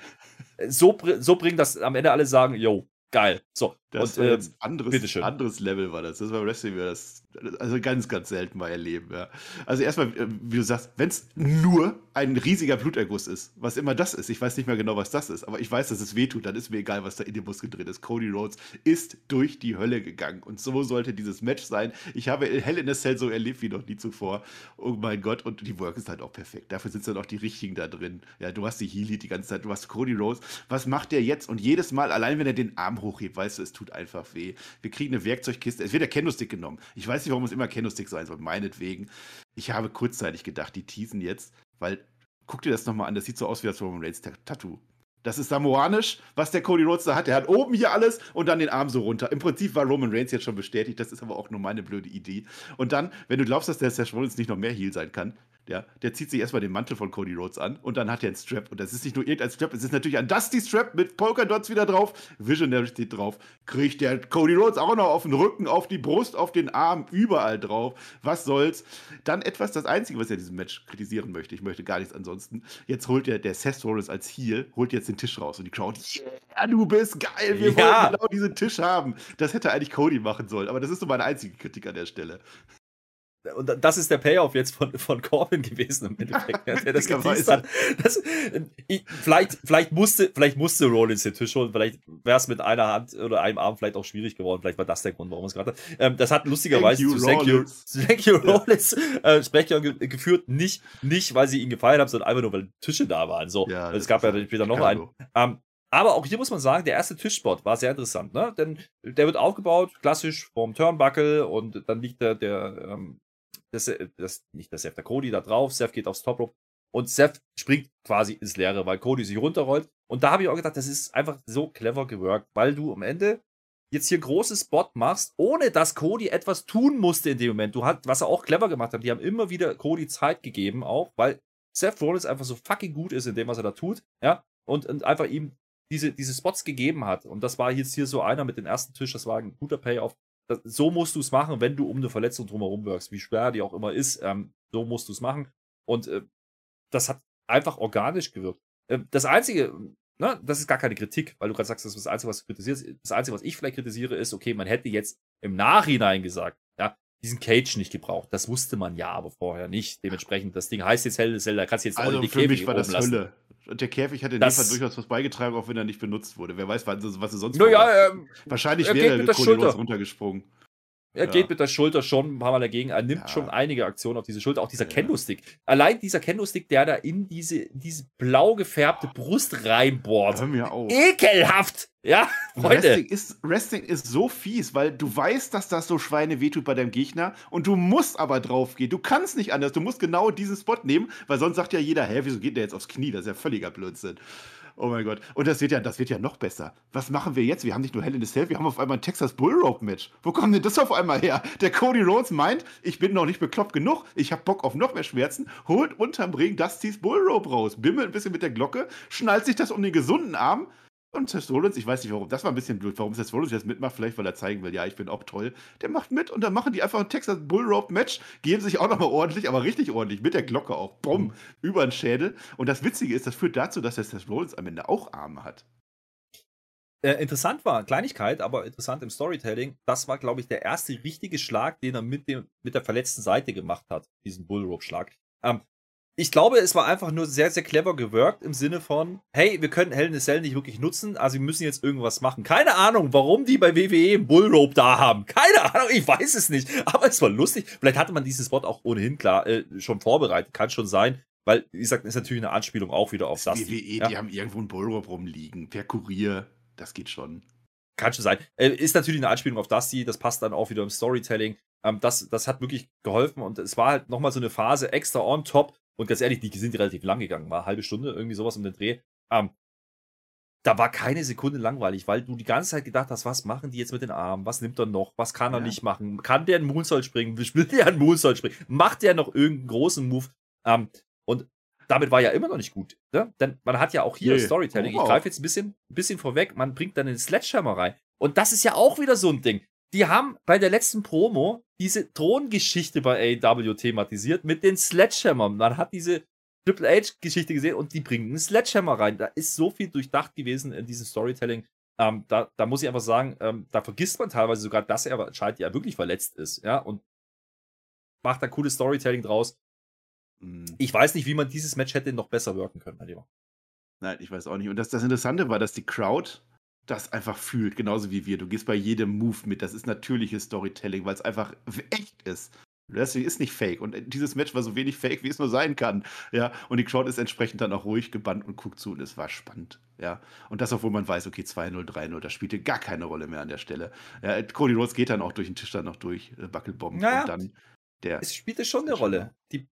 so, so bringen, dass am Ende alle sagen, yo, geil. So. Das und, war jetzt äh, anderes, anderes Level war das. Das war Wrestling, das also ganz, ganz selten mal erleben. Ja. Also erstmal, äh, wie du sagst, wenn es nur ein riesiger Bluterguss ist, was immer das ist, ich weiß nicht mehr genau, was das ist, aber ich weiß, dass es wehtut, dann ist mir egal, was da in dem Muskel drin ist. Cody Rhodes ist durch die Hölle gegangen und so sollte dieses Match sein. Ich habe Hell in a Cell so erlebt wie noch nie zuvor. Oh mein Gott, und die Work ist halt auch perfekt. Dafür sind dann auch die richtigen da drin. Ja, du hast die Healy die ganze Zeit, du hast Cody Rhodes. Was macht der jetzt? Und jedes Mal, allein wenn er den Arm hochhebt, weißt du, es tut einfach weh. Wir kriegen eine Werkzeugkiste. Es wird der Kendo-Stick genommen. Ich weiß nicht, warum es immer Kendo-Stick sein soll. Meinetwegen. Ich habe kurzzeitig gedacht, die teasen jetzt, weil guck dir das nochmal an. Das sieht so aus wie das Roman Reigns Tattoo. Das ist samoanisch, was der Cody Rhodes da hat. Der hat oben hier alles und dann den Arm so runter. Im Prinzip war Roman Reigns jetzt schon bestätigt. Das ist aber auch nur meine blöde Idee. Und dann, wenn du glaubst, dass der Seth Rollins nicht noch mehr Heal sein kann, Ja, der zieht sich erstmal den Mantel von Cody Rhodes an und dann hat er einen Strap. Und das ist nicht nur irgendein Strap, es ist natürlich ein Dusty Strap mit Polka Dots wieder drauf. Visionary steht drauf. Kriegt der Cody Rhodes auch noch auf den Rücken, auf die Brust, auf den Arm, überall drauf. Was soll's? Dann etwas, das Einzige, was er diesem Match kritisieren möchte. Ich möchte gar nichts ansonsten. Jetzt holt er der Seth Rollins als Heel, holt jetzt den Tisch raus und die Crowd, yeah, du bist geil, wir ja. wollen genau diesen Tisch haben. Das hätte eigentlich Cody machen sollen, aber das ist so meine einzige Kritik an der Stelle. Und das ist der Payoff jetzt von, von Corbin gewesen im Endeffekt, ja, der das geteased hat. Das, ich, vielleicht, vielleicht, musste, vielleicht musste Rollins den Tisch holen, vielleicht wäre es mit einer Hand oder einem Arm vielleicht auch schwierig geworden. Vielleicht war das der Grund, warum es gerade hat. Ähm, das hat lustigerweise zu Thank You, Thank you Rollins äh, Sprecher ge geführt. Nicht, nicht, weil sie ihn gefeiert haben, sondern einfach nur, weil Tische da waren. So. Ja, es gab ja dann später noch einen. Ähm, aber auch hier muss man sagen, der erste Tischspot war sehr interessant, ne? Denn der wird aufgebaut, klassisch vom Turnbuckle und dann liegt der, der ähm, das, äh, das, nicht der Seth, der Cody da drauf, Seth geht aufs Top Rope und Seth springt quasi ins Leere, weil Cody sich runterrollt. Und da habe ich auch gedacht, das ist einfach so clever geworkt, weil du am Ende jetzt hier großes Spot machst, ohne dass Cody etwas tun musste in dem Moment. Du hast, was er auch clever gemacht hat, die haben immer wieder Cody Zeit gegeben, auch, weil Seth Rollins einfach so fucking gut ist in dem, was er da tut, ja, und, und einfach ihm diese, diese Spots gegeben hat. Und das war jetzt hier so einer mit dem ersten Tisch, das war ein guter Payoff das, so musst du es machen, wenn du um eine Verletzung drumherum wirkst, wie schwer die auch immer ist. Ähm, so musst du es machen. Und äh, das hat einfach organisch gewirkt. Äh, das Einzige, ne, das ist gar keine Kritik, weil du gerade sagst, das ist das Einzige, was du kritisierst. Das Einzige, was ich vielleicht kritisiere, ist, okay, man hätte jetzt im Nachhinein gesagt, diesen Cage nicht gebraucht. Das wusste man ja aber vorher nicht. Dementsprechend, das Ding heißt jetzt Hell da kannst du jetzt also auch die für Käfig mich war das lassen. Hölle. Und der Käfig hat in dem Fall durchaus was beigetragen, auch wenn er nicht benutzt wurde. Wer weiß, was, was er sonst naja, ähm, Wahrscheinlich wäre Cody runtergesprungen. Er ja. geht mit der Schulter schon ein paar Mal dagegen. Er nimmt ja. schon einige Aktionen auf diese Schulter. Auch dieser ja. Kendo-Stick. Allein dieser Kendo-Stick, der da in diese, diese blau gefärbte Brust reinbohrt. Hör mir auf. Ekelhaft! Ja, Freunde. Wrestling ist, Wrestling ist so fies, weil du weißt, dass das so Schweine wehtut bei deinem Gegner und du musst aber drauf gehen. Du kannst nicht anders. Du musst genau diesen Spot nehmen, weil sonst sagt ja jeder, hä, wieso geht der jetzt aufs Knie? Das ist ja völliger Blödsinn. Oh mein Gott. Und das wird ja, das wird ja noch besser. Was machen wir jetzt? Wir haben nicht nur Hell in the Cell, wir haben auf einmal ein Texas Bull Rope Match. Wo kommt denn das auf einmal her? Der Cody Rhodes meint, ich bin noch nicht bekloppt genug, ich habe Bock auf noch mehr Schmerzen, holt unterm Ring Dustys Bull Rope raus, bimmelt ein bisschen mit der Glocke, schnallt sich das um den gesunden Arm und Seth Rollins, ich weiß nicht warum, das war ein bisschen blöd, warum Seth Rollins jetzt mitmacht, vielleicht weil er zeigen will, ja, ich bin auch toll. Der macht mit und dann machen die einfach ein Texas Bull Rope Match, geben sich auch nochmal ordentlich, aber richtig ordentlich, mit der Glocke auch, bumm, mhm. über den Schädel. Und das Witzige ist, das führt dazu, dass der Seth Rollins am Ende auch Arme hat. Äh, interessant war, Kleinigkeit, aber interessant im Storytelling, das war, glaube ich, der erste richtige Schlag, den er mit, dem, mit der verletzten Seite gemacht hat, diesen Bullrope-Schlag. Ähm, ich glaube, es war einfach nur sehr, sehr clever gewirkt im Sinne von, hey, wir können Hell in a Cell nicht wirklich nutzen, also wir müssen jetzt irgendwas machen. Keine Ahnung, warum die bei WWE einen Bullrope da haben. Keine Ahnung, ich weiß es nicht. Aber es war lustig. Vielleicht hatte man diesen Spot auch ohnehin klar äh, schon vorbereitet. Kann schon sein. Weil, wie gesagt, ist natürlich eine Anspielung auch wieder auf das. das WWE, ja. die haben irgendwo einen Bullrope rumliegen. Per Kurier, das geht schon. Kann schon sein. Äh, ist natürlich eine Anspielung auf Dusty, das passt dann auch wieder im Storytelling. Ähm, das, das hat wirklich geholfen und es war halt nochmal so eine Phase extra on top, und ganz ehrlich, die sind relativ lang gegangen, war eine halbe Stunde, irgendwie sowas um den Dreh. Ähm, da war keine Sekunde langweilig, weil du die ganze Zeit gedacht hast, was machen die jetzt mit den Armen? Was nimmt er noch? Was kann er ja. nicht machen? Kann der einen Moonsault springen? Will der einen Moonsault springen? Macht der noch irgendeinen großen Move? Ähm, und damit war ja immer noch nicht gut. Ne? Denn man hat ja auch hier nee. Storytelling. Ich greife jetzt ein bisschen, ein bisschen vorweg. Man bringt dann den Sledgehammer rein. Und das ist ja auch wieder so ein Ding die haben bei der letzten Promo diese Throngeschichte bei AEW thematisiert mit den Sledgehammer. Man hat diese Triple H-Geschichte gesehen und die bringen einen Sledgehammer rein. Da ist so viel durchdacht gewesen in diesem Storytelling. Ähm, da, da, muss ich einfach sagen, ähm, da vergisst man teilweise sogar, dass er anscheinend ja wirklich verletzt ist, ja, und macht da cooles Storytelling draus. Mhm. Ich weiß nicht, wie man dieses Match hätte noch besser wirken können, mein Lieber. Nein, ich weiß auch nicht. Und das, das Interessante war, dass die Crowd das einfach fühlt, genauso wie wir. Du gehst bei jedem Move mit. Das ist natürliches Storytelling, weil es einfach echt ist. Wrestling ist nicht fake. Und dieses Match war so wenig fake, wie es nur sein kann. Ja, und die Crowd ist entsprechend dann auch ruhig gebannt und guckt zu und es war spannend. Ja, und das, obwohl man weiß, okay, 2-0, 3-0, das spielte gar keine Rolle mehr an der Stelle. Ja, Cody Rhodes geht dann auch durch den Tisch dann noch durch, äh, Buckelbomb naja, und dann der. Es spielte schon eine Rolle. Die äh,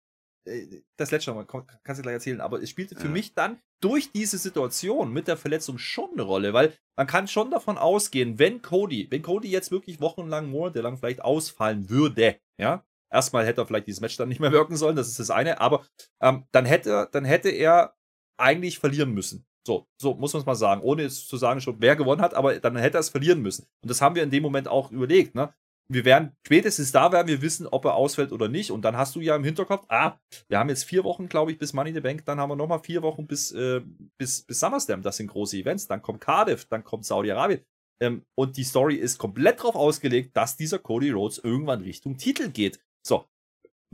das letzte Mal, kannst du gleich erzählen, aber es spielte für ja. mich dann durch diese Situation mit der Verletzung schon eine Rolle, weil man kann schon davon ausgehen, wenn Cody, wenn Cody jetzt wirklich wochenlang, monatelang vielleicht ausfallen würde, ja, erstmal hätte er vielleicht dieses Match dann nicht mehr wirken sollen, das ist das eine, aber ähm, dann hätte, dann hätte er eigentlich verlieren müssen. So, so muss man es mal sagen, ohne jetzt zu sagen, schon wer gewonnen hat, aber dann hätte er es verlieren müssen. Und das haben wir in dem Moment auch überlegt. Ne? Wir werden spätestens da werden wir wissen, ob er ausfällt oder nicht. Und dann hast du ja im Hinterkopf, ah, wir haben jetzt vier Wochen, glaube ich, bis Money in the Bank, dann haben wir nochmal vier Wochen bis, äh, bis, bis SummerSlam. Das sind große Events. Dann kommt Cardiff, dann kommt Saudi-Arabien. Ähm, und die Story ist komplett darauf ausgelegt, dass dieser Cody Rhodes irgendwann Richtung Titel geht. So,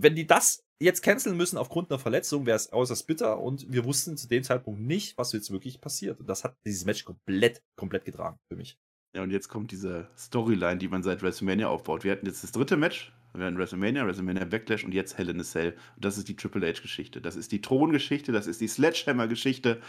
wenn die das jetzt canceln müssen aufgrund einer Verletzung, wäre es äußerst bitter und wir wussten zu dem Zeitpunkt nicht, was jetzt wirklich passiert. Und das hat dieses Match komplett, komplett getragen für mich. Ja, und jetzt kommt diese Storyline, die man seit WrestleMania aufbaut. Wir hatten jetzt das dritte Match, wir hatten WrestleMania, WrestleMania Backlash und jetzt Hell in a Cell. Und das ist die Triple H-Geschichte. Das ist die Throngeschichte, das ist die Sledgehammer-Geschichte.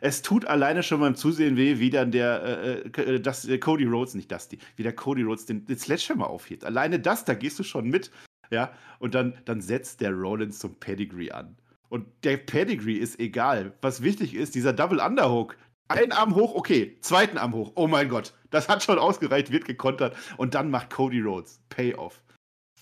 Es tut alleine schon beim Zusehen weh, wie dann der, äh, äh das, äh, Cody Rhodes, nicht das, die, wie der Cody Rhodes den, den Sledgehammer aufhebt. Alleine das, da gehst du schon mit. Ja, und dann, dann setzt der Rollins zum Pedigree an. Und der Pedigree ist egal. Was wichtig ist, dieser Double Underhook. Ein Arm hoch, okay. Zweiten Arm hoch. Oh mein Gott. Das hat schon ausgereicht, wird gekontert. Und dann macht Cody Rhodes Payoff.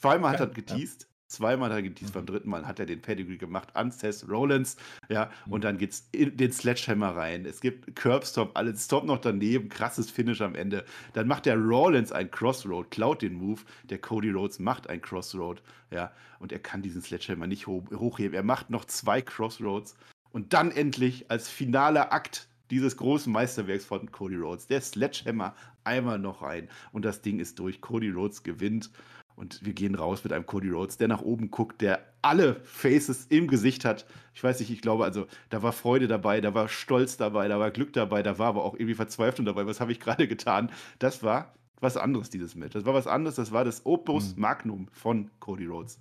Zweimal hat er geteased. Zweimal hat er geteased, beim dritten Mal hat er den Pedigree gemacht an Seth Rollins. Ja, und dann geht's in den Sledgehammer rein. Es gibt Curbstop, alles Stop noch daneben, krasses Finish am Ende. Dann macht der Rollins ein Crossroad, klaut den Move. Der Cody Rhodes macht ein Crossroad. Ja, und er kann diesen Sledgehammer nicht hoch, hochheben. Er macht noch zwei Crossroads. Und dann endlich als finaler Akt dieses großen Meisterwerks von Cody Rhodes, der Sledgehammer einmal noch rein. Und das Ding ist durch. Cody Rhodes gewinnt. Und wir gehen raus mit einem Cody Rhodes, der nach oben guckt, der alle Faces im Gesicht hat. Ich weiß nicht, ich glaube, also da war Freude dabei, da war Stolz dabei, da war Glück dabei, da war aber auch irgendwie Verzweiflung dabei. Was habe ich gerade getan? Das war was anderes, dieses Match. Das war was anderes, das war das Opus mhm. Magnum von Cody Rhodes.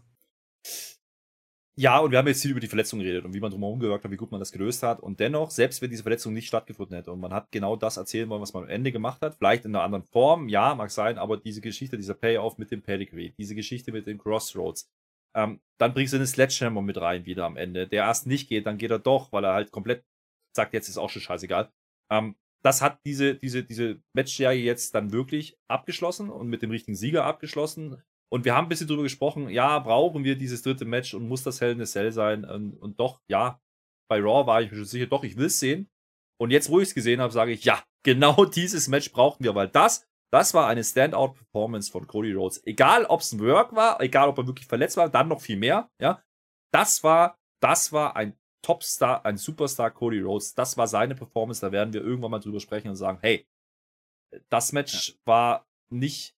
Ja, und wir haben jetzt viel über die Verletzung geredet und wie man drumherum gewirkt hat, wie gut man das gelöst hat. Und dennoch, selbst wenn diese Verletzung nicht stattgefunden hätte und man hat genau das erzählen wollen, was man am Ende gemacht hat, vielleicht in einer anderen Form, ja, mag sein, aber diese Geschichte, dieser Payoff mit dem Pedigree, diese Geschichte mit den Crossroads, ähm, dann bringst du einen Sledgehammer mit rein wieder am Ende, der erst nicht geht, dann geht er doch, weil er halt komplett sagt, jetzt ist auch schon scheißegal. Ähm, das hat diese, diese, diese Matchserie jetzt dann wirklich abgeschlossen und mit dem richtigen Sieger abgeschlossen. Und wir haben ein bisschen drüber gesprochen, ja, brauchen wir dieses dritte Match und muss das Hell in a Cell sein? Und, und doch, ja, bei Raw war ich mir schon sicher, doch, ich will es sehen. Und jetzt, wo ich es gesehen habe, sage ich, ja, genau dieses Match brauchten wir, weil das, das war eine Standout-Performance von Cody Rhodes. Egal, ob es ein Work war, egal, ob er wirklich verletzt war, dann noch viel mehr, ja. Das war, das war ein Topstar, ein Superstar Cody Rhodes. Das war seine Performance. Da werden wir irgendwann mal drüber sprechen und sagen, hey, das Match ja. war nicht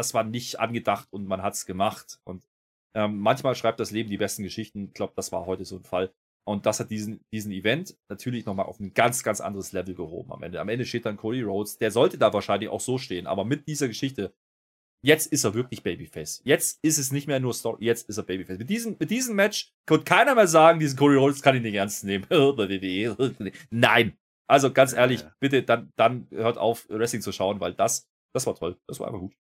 das war nicht angedacht und man hat es gemacht. Und ähm, manchmal schreibt das Leben die besten Geschichten. Ich glaube, das war heute so ein Fall. Und das hat diesen, diesen Event natürlich nochmal auf ein ganz, ganz anderes Level gehoben am Ende. Am Ende steht dann Cody Rhodes. Der sollte da wahrscheinlich auch so stehen. Aber mit dieser Geschichte, jetzt ist er wirklich Babyface. Jetzt ist es nicht mehr nur Story, jetzt ist er Babyface. Mit diesem, mit diesem Match kann keiner mehr sagen, diesen Cody Rhodes kann ich nicht ernst nehmen. Nein. Also ganz ehrlich, bitte dann, dann hört auf, Wrestling zu schauen, weil das, das war toll. Das war einfach gut.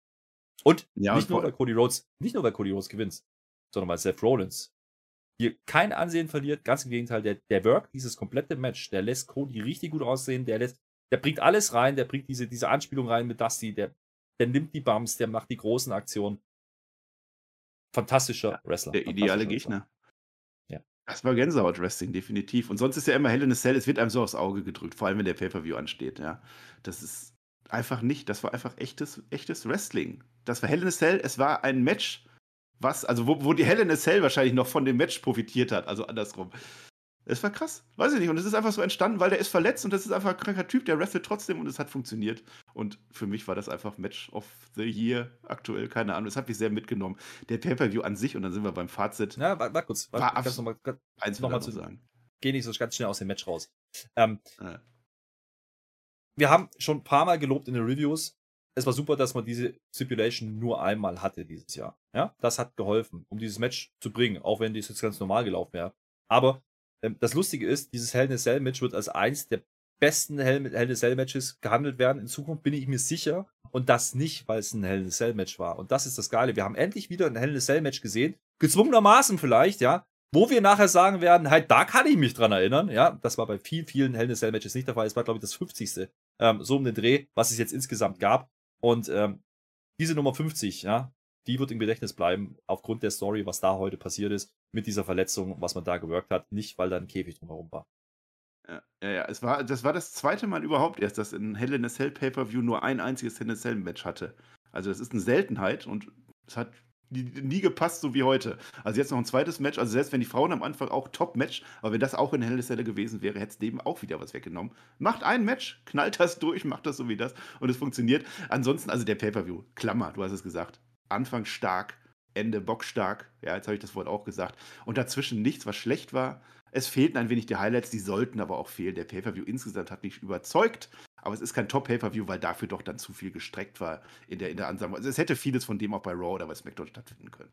Und ja, nicht und nur, weil Cody Rhodes, nicht nur, weil Cody Rhodes gewinnt, sondern weil Seth Rollins hier kein Ansehen verliert. Ganz im Gegenteil, der, der Work, dieses komplette Match, der lässt Cody richtig gut aussehen, der lässt, der bringt alles rein, der bringt diese, diese Anspielung rein mit Dusty, der, der nimmt die Bums, der macht die großen Aktionen. Fantastischer Wrestler. Der ideale Gegner. Ja. Das war Gänsehaut-Wrestling, definitiv. Und sonst ist ja immer Hell in a Cell, es wird einem so aufs Auge gedrückt, vor allem wenn der Pay-Per-View ansteht, ja. Das ist einfach nicht. Das war einfach echtes, echtes Wrestling. Das war Hell in a Cell. Es war ein Match, was, also wo, wo die Hell in a Cell wahrscheinlich noch von dem Match profitiert hat, also andersrum. Es war krass, weiß ich nicht. Und es ist einfach so entstanden, weil der ist verletzt und das ist einfach ein kranker Typ, der wrestelt trotzdem und es hat funktioniert. Und für mich war das einfach Match of the Year aktuell, keine Ahnung. Das hat mich sehr mitgenommen. Der Pay-Per-View an sich und dann sind wir beim Fazit. Ja, warte, warte kurz. Warte, war noch mal, eins noch mal zu sagen. Geh nicht so ganz schnell aus dem Match raus. Ähm, ja wir haben schon ein paar Mal gelobt in den Reviews. Es war super, dass man diese Stipulation nur einmal hatte dieses Jahr. Ja, das hat geholfen, um dieses Match zu bringen, auch wenn dies jetzt ganz normal gelaufen wäre. Aber ähm, das Lustige ist, dieses Hell in a Cell Match wird als eins der besten Hell, Hell in a Cell Matches gehandelt werden. In Zukunft bin ich mir sicher. Und das nicht, weil es ein Hell in a Cell Match war. Und das ist das Geile. Wir haben endlich wieder ein Hell in a Cell Match gesehen. Gezwungenermaßen vielleicht, ja. Wo wir nachher sagen werden, halt, da kann ich mich dran erinnern. Ja, das war bei vielen, vielen Hell in a Cell Matches nicht der Fall. Es war, glaube ich, das 50. Ähm, so um den Dreh, was es jetzt insgesamt gab. Und ähm, diese Nummer 50, ja, die wird im Gedächtnis bleiben, aufgrund der Story, was da heute passiert ist, mit dieser Verletzung, was man da gewirkt hat, nicht weil da ein Käfig drumherum war. Ja, ja, es war, das war das zweite Mal überhaupt erst, dass ein Hell in a Cell Pay-Per-View nur ein einziges Hell in a Cell Match hatte. Also das ist eine Seltenheit und es hat nie, gepasst, so wie heute. Also jetzt noch ein zweites Match, also selbst wenn die Frauen am Anfang auch Top-Match, aber wenn das auch in Hell in a Cell gewesen wäre, hätte es dem auch wieder was weggenommen. Macht ein Match, knallt das durch, macht das so wie das und es funktioniert. Ansonsten, also der Pay-Per-View, Klammer, du hast es gesagt. Anfang stark, Ende bockstark. Ja, jetzt habe ich das Wort auch gesagt. Und dazwischen nichts, was schlecht war. Es fehlten ein wenig die Highlights, die sollten aber auch fehlen. Der Pay-Per-View insgesamt hat mich überzeugt, aber es ist kein Top-Pay-Per-View, weil dafür doch dann zu viel gestreckt war in der, in der Ansage. Also es hätte vieles von dem auch bei Raw oder bei SmackDown stattfinden können.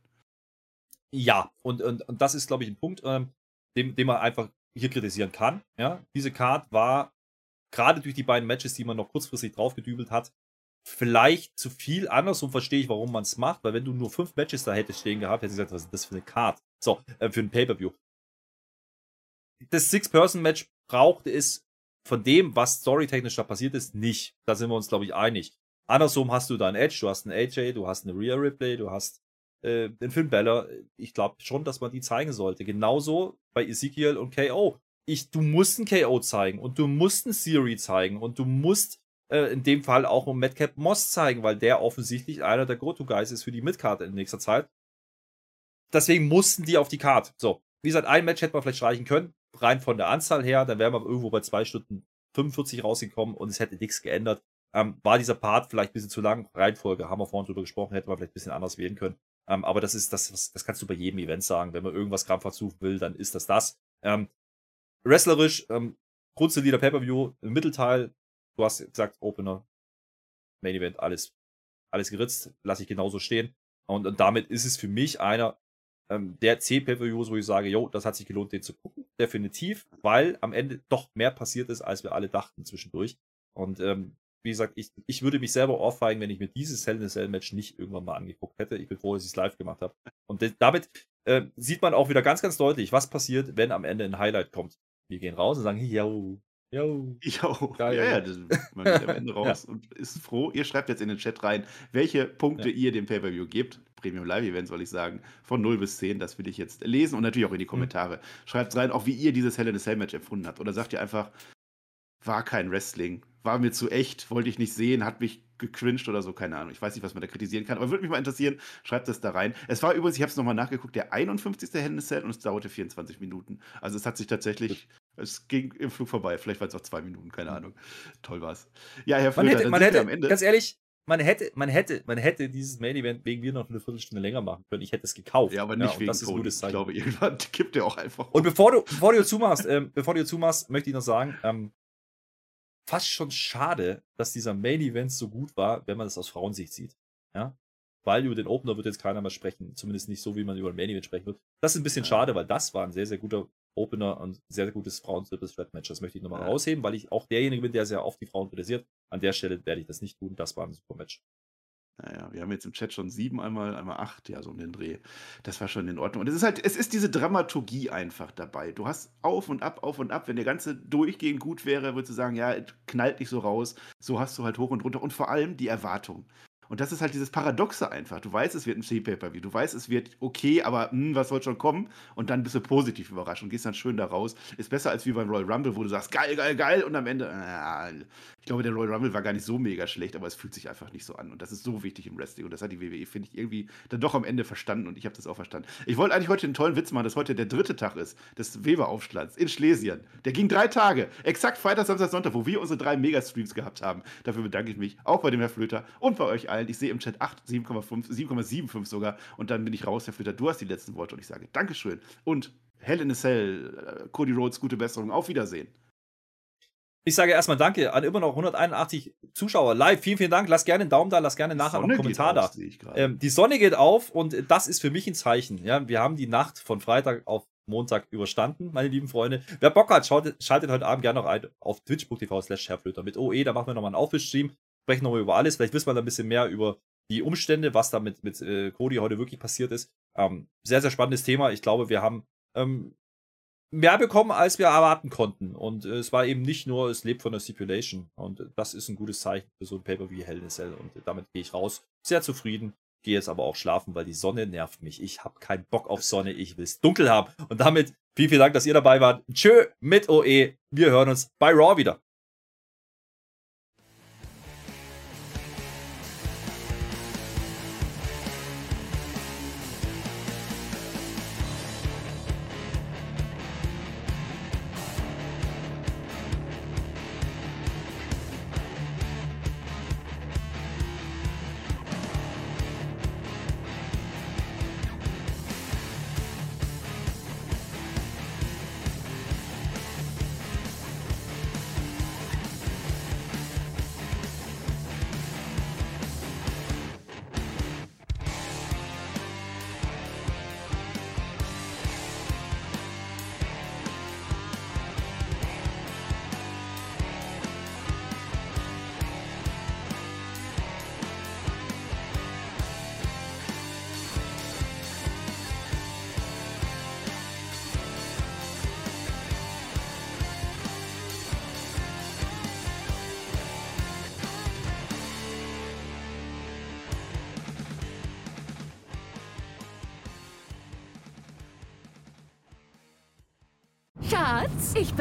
Ja, und, und, und das ist, glaube ich, ein Punkt, ähm, den, den man einfach hier kritisieren kann. Ja? Diese Card war gerade durch die beiden Matches, die man noch kurzfristig draufgedübelt hat, vielleicht zu viel. Andersrum verstehe ich, warum man es macht, weil wenn du nur fünf Matches da hättest stehen gehabt, hättest du gesagt, was ist das für eine Card? So, äh, für ein Pay-Per-View das Six-Person-Match brauchte es von dem, was storytechnisch da passiert ist, nicht. Da sind wir uns, glaube ich, einig. Andersrum hast du da einen Edge, du hast einen AJ, du hast eine Rhea Ripley, du hast äh, den Finn Balor. Ich glaube schon, dass man die zeigen sollte. Genauso bei Ezekiel und KO. Ich, du musst einen KO zeigen und du musst einen Siri zeigen und du musst äh, in dem Fall auch einen Madcap Moss zeigen, weil der offensichtlich einer der Go-To-Guys ist für die Midcard in nächster Zeit. Deswegen mussten die auf die Card. So, wie gesagt, ein Match hätte man vielleicht streichen können rein von der Anzahl her, dann wären wir irgendwo bei 2 Stunden 45 rausgekommen und es hätte nichts geändert. Ähm, war dieser Part vielleicht ein bisschen zu lang? Reihenfolge, haben wir vorhin drüber gesprochen, hätte man vielleicht ein bisschen anders wählen können. Ähm, aber das ist, das, das kannst du bei jedem Event sagen. Wenn man irgendwas krampfhaft suchen will, dann ist das das. Ähm, wrestlerisch, ähm, grundsolider Pay-Per-View, Mittelteil, du hast gesagt, Opener, Main Event, alles, alles geritzt, lasse ich genauso stehen. Und, und damit ist es für mich einer ähm, der C-Pay-Per-Views, wo ich sage, jo, das hat sich gelohnt, den zu gucken. Definitiv, weil am Ende doch mehr passiert ist, als wir alle dachten zwischendurch. Und ähm, wie gesagt, ich, ich würde mich selber ohrfeigen, wenn ich mir dieses Hell in a Cell Match nicht irgendwann mal angeguckt hätte. Ich bin froh, dass ich es live gemacht habe. Und damit äh, sieht man auch wieder ganz, ganz deutlich, was passiert, wenn am Ende ein Highlight kommt. Wir gehen raus und sagen, yo, yo. Jo, geil. Ja, ja, das, man geht am Ende raus ja. und ist froh. Ihr schreibt jetzt in den Chat rein, welche Punkte ja. ihr dem Pay-Per-View gebt. Premium Live Event, soll ich sagen, von 0 bis 10. Das will ich jetzt lesen und natürlich auch in die mhm. Kommentare. Schreibt rein, auch wie ihr dieses Hell in a Cell Match empfunden habt. Oder sagt ihr einfach, war kein Wrestling, war mir zu echt, wollte ich nicht sehen, hat mich gecringed oder so, keine Ahnung. Ich weiß nicht, was man da kritisieren kann, aber würde mich mal interessieren, schreibt das da rein. Es war übrigens, ich habe es nochmal nachgeguckt, der 51. Hell in a Cell und es dauerte 24 Minuten. Also es hat sich tatsächlich, es ging im Flug vorbei. Vielleicht waren es auch zwei Minuten, keine mhm. Ahnung. Toll war's. Ja, Herr Flöter, man hätte, man hätte am Ende. Ganz ehrlich, man hätte, man hätte, man hätte dieses Main Event wegen mir noch eine Viertelstunde länger machen können. Ich hätte es gekauft. Ja, aber nicht ja, wegen das Tony. Ich glaube, irgendwann kippt er auch einfach. Und bevor du, bevor du zumachst, ähm, bevor du zumachst, möchte ich noch sagen, ähm, fast schon schade, dass dieser Main Event so gut war, wenn man das aus Frauensicht sieht. Ja, weil über den Opener wird jetzt keiner mehr sprechen. Zumindest nicht so, wie man über den Main Event sprechen wird. Das ist ein bisschen ja. schade, weil das war ein sehr, sehr guter Opener und sehr, sehr gutes Frauen-Triple-Threat-Match. Das möchte ich nochmal ja. rausheben, weil ich auch derjenige bin, der sehr oft die Frauen kritisiert. An der Stelle werde ich das nicht tun. Das war ein super Match. Naja, wir haben jetzt im Chat schon sieben, einmal, einmal acht, ja, so um den Dreh. Das war schon in Ordnung. Und es ist halt, es ist diese Dramaturgie einfach dabei. Du hast auf und ab, auf und ab. Wenn der ganze durchgehend gut wäre, würdest du sagen, ja, knallt nicht so raus. So hast du halt hoch und runter. Und vor allem die Erwartung. Und das ist halt dieses Paradoxe einfach. Du weißt, es wird ein C-Pay-Per-View. Du weißt, es wird okay, aber mh, hm, was soll schon kommen? Und dann bist du positiv überrascht und gehst dann schön da raus. Ist besser als wie beim Royal Rumble, wo du sagst, geil, geil, geil. Und am Ende, äh, ich glaube, der Royal Rumble war gar nicht so mega schlecht, aber es fühlt sich einfach nicht so an. Und das ist so wichtig im Wrestling. Und das hat die WWE, finde ich, irgendwie dann doch am Ende verstanden. Und ich habe das auch verstanden. Ich wollte eigentlich heute einen tollen Witz machen, dass heute der dritte Tag ist des Weber-Aufstands in Schlesien. Der ging drei Tage. Exakt Freitag, Samstag, Sonntag, wo wir unsere drei Megastreams gehabt haben. Dafür bedanke ich mich auch bei dem Herr Flöter und bei euch allen. Ich sehe im Chat 8 7,5, 7,75 sogar. Und dann bin ich raus, Herr Flöter, du hast die letzten Worte und ich sage Dankeschön. Und Hell in a Cell, äh, Cody Rhodes, gute Besserung, auf Wiedersehen. Ich sage erstmal Danke an immer noch 181 Zuschauer live. Vielen, vielen Dank. Lass gerne einen Daumen da, lass gerne nachher noch einen Kommentar da. Ähm, die Sonne geht auf und das ist für mich ein Zeichen. Ja, wir haben die Nacht von Freitag auf Montag überstanden, meine lieben Freunde. Wer Bock hat, schaltet, schaltet heute Abend gerne noch ein auf twitch.tv slash mit OE. Da machen wir nochmal einen Aufwischstream, sprechen nochmal über alles. Vielleicht wissen wir da ein bisschen mehr über die Umstände, was da mit, mit äh, Cody heute wirklich passiert ist. Ähm, sehr, sehr spannendes Thema. Ich glaube, wir haben ähm, mehr bekommen, als wir erwarten konnten. Und äh, es war eben nicht nur, es lebt von der Stipulation. Und das ist ein gutes Zeichen für so ein Paper wie Hell in a Cell. Und damit gehe ich raus. Sehr zufrieden. gehe jetzt aber auch schlafen, weil die Sonne nervt mich. Ich habe keinen Bock auf Sonne, ich will es dunkel haben. Und damit vielen, vielen Dank, dass ihr dabei wart. Tschö mit OE. Wir hören uns bei Raw wieder.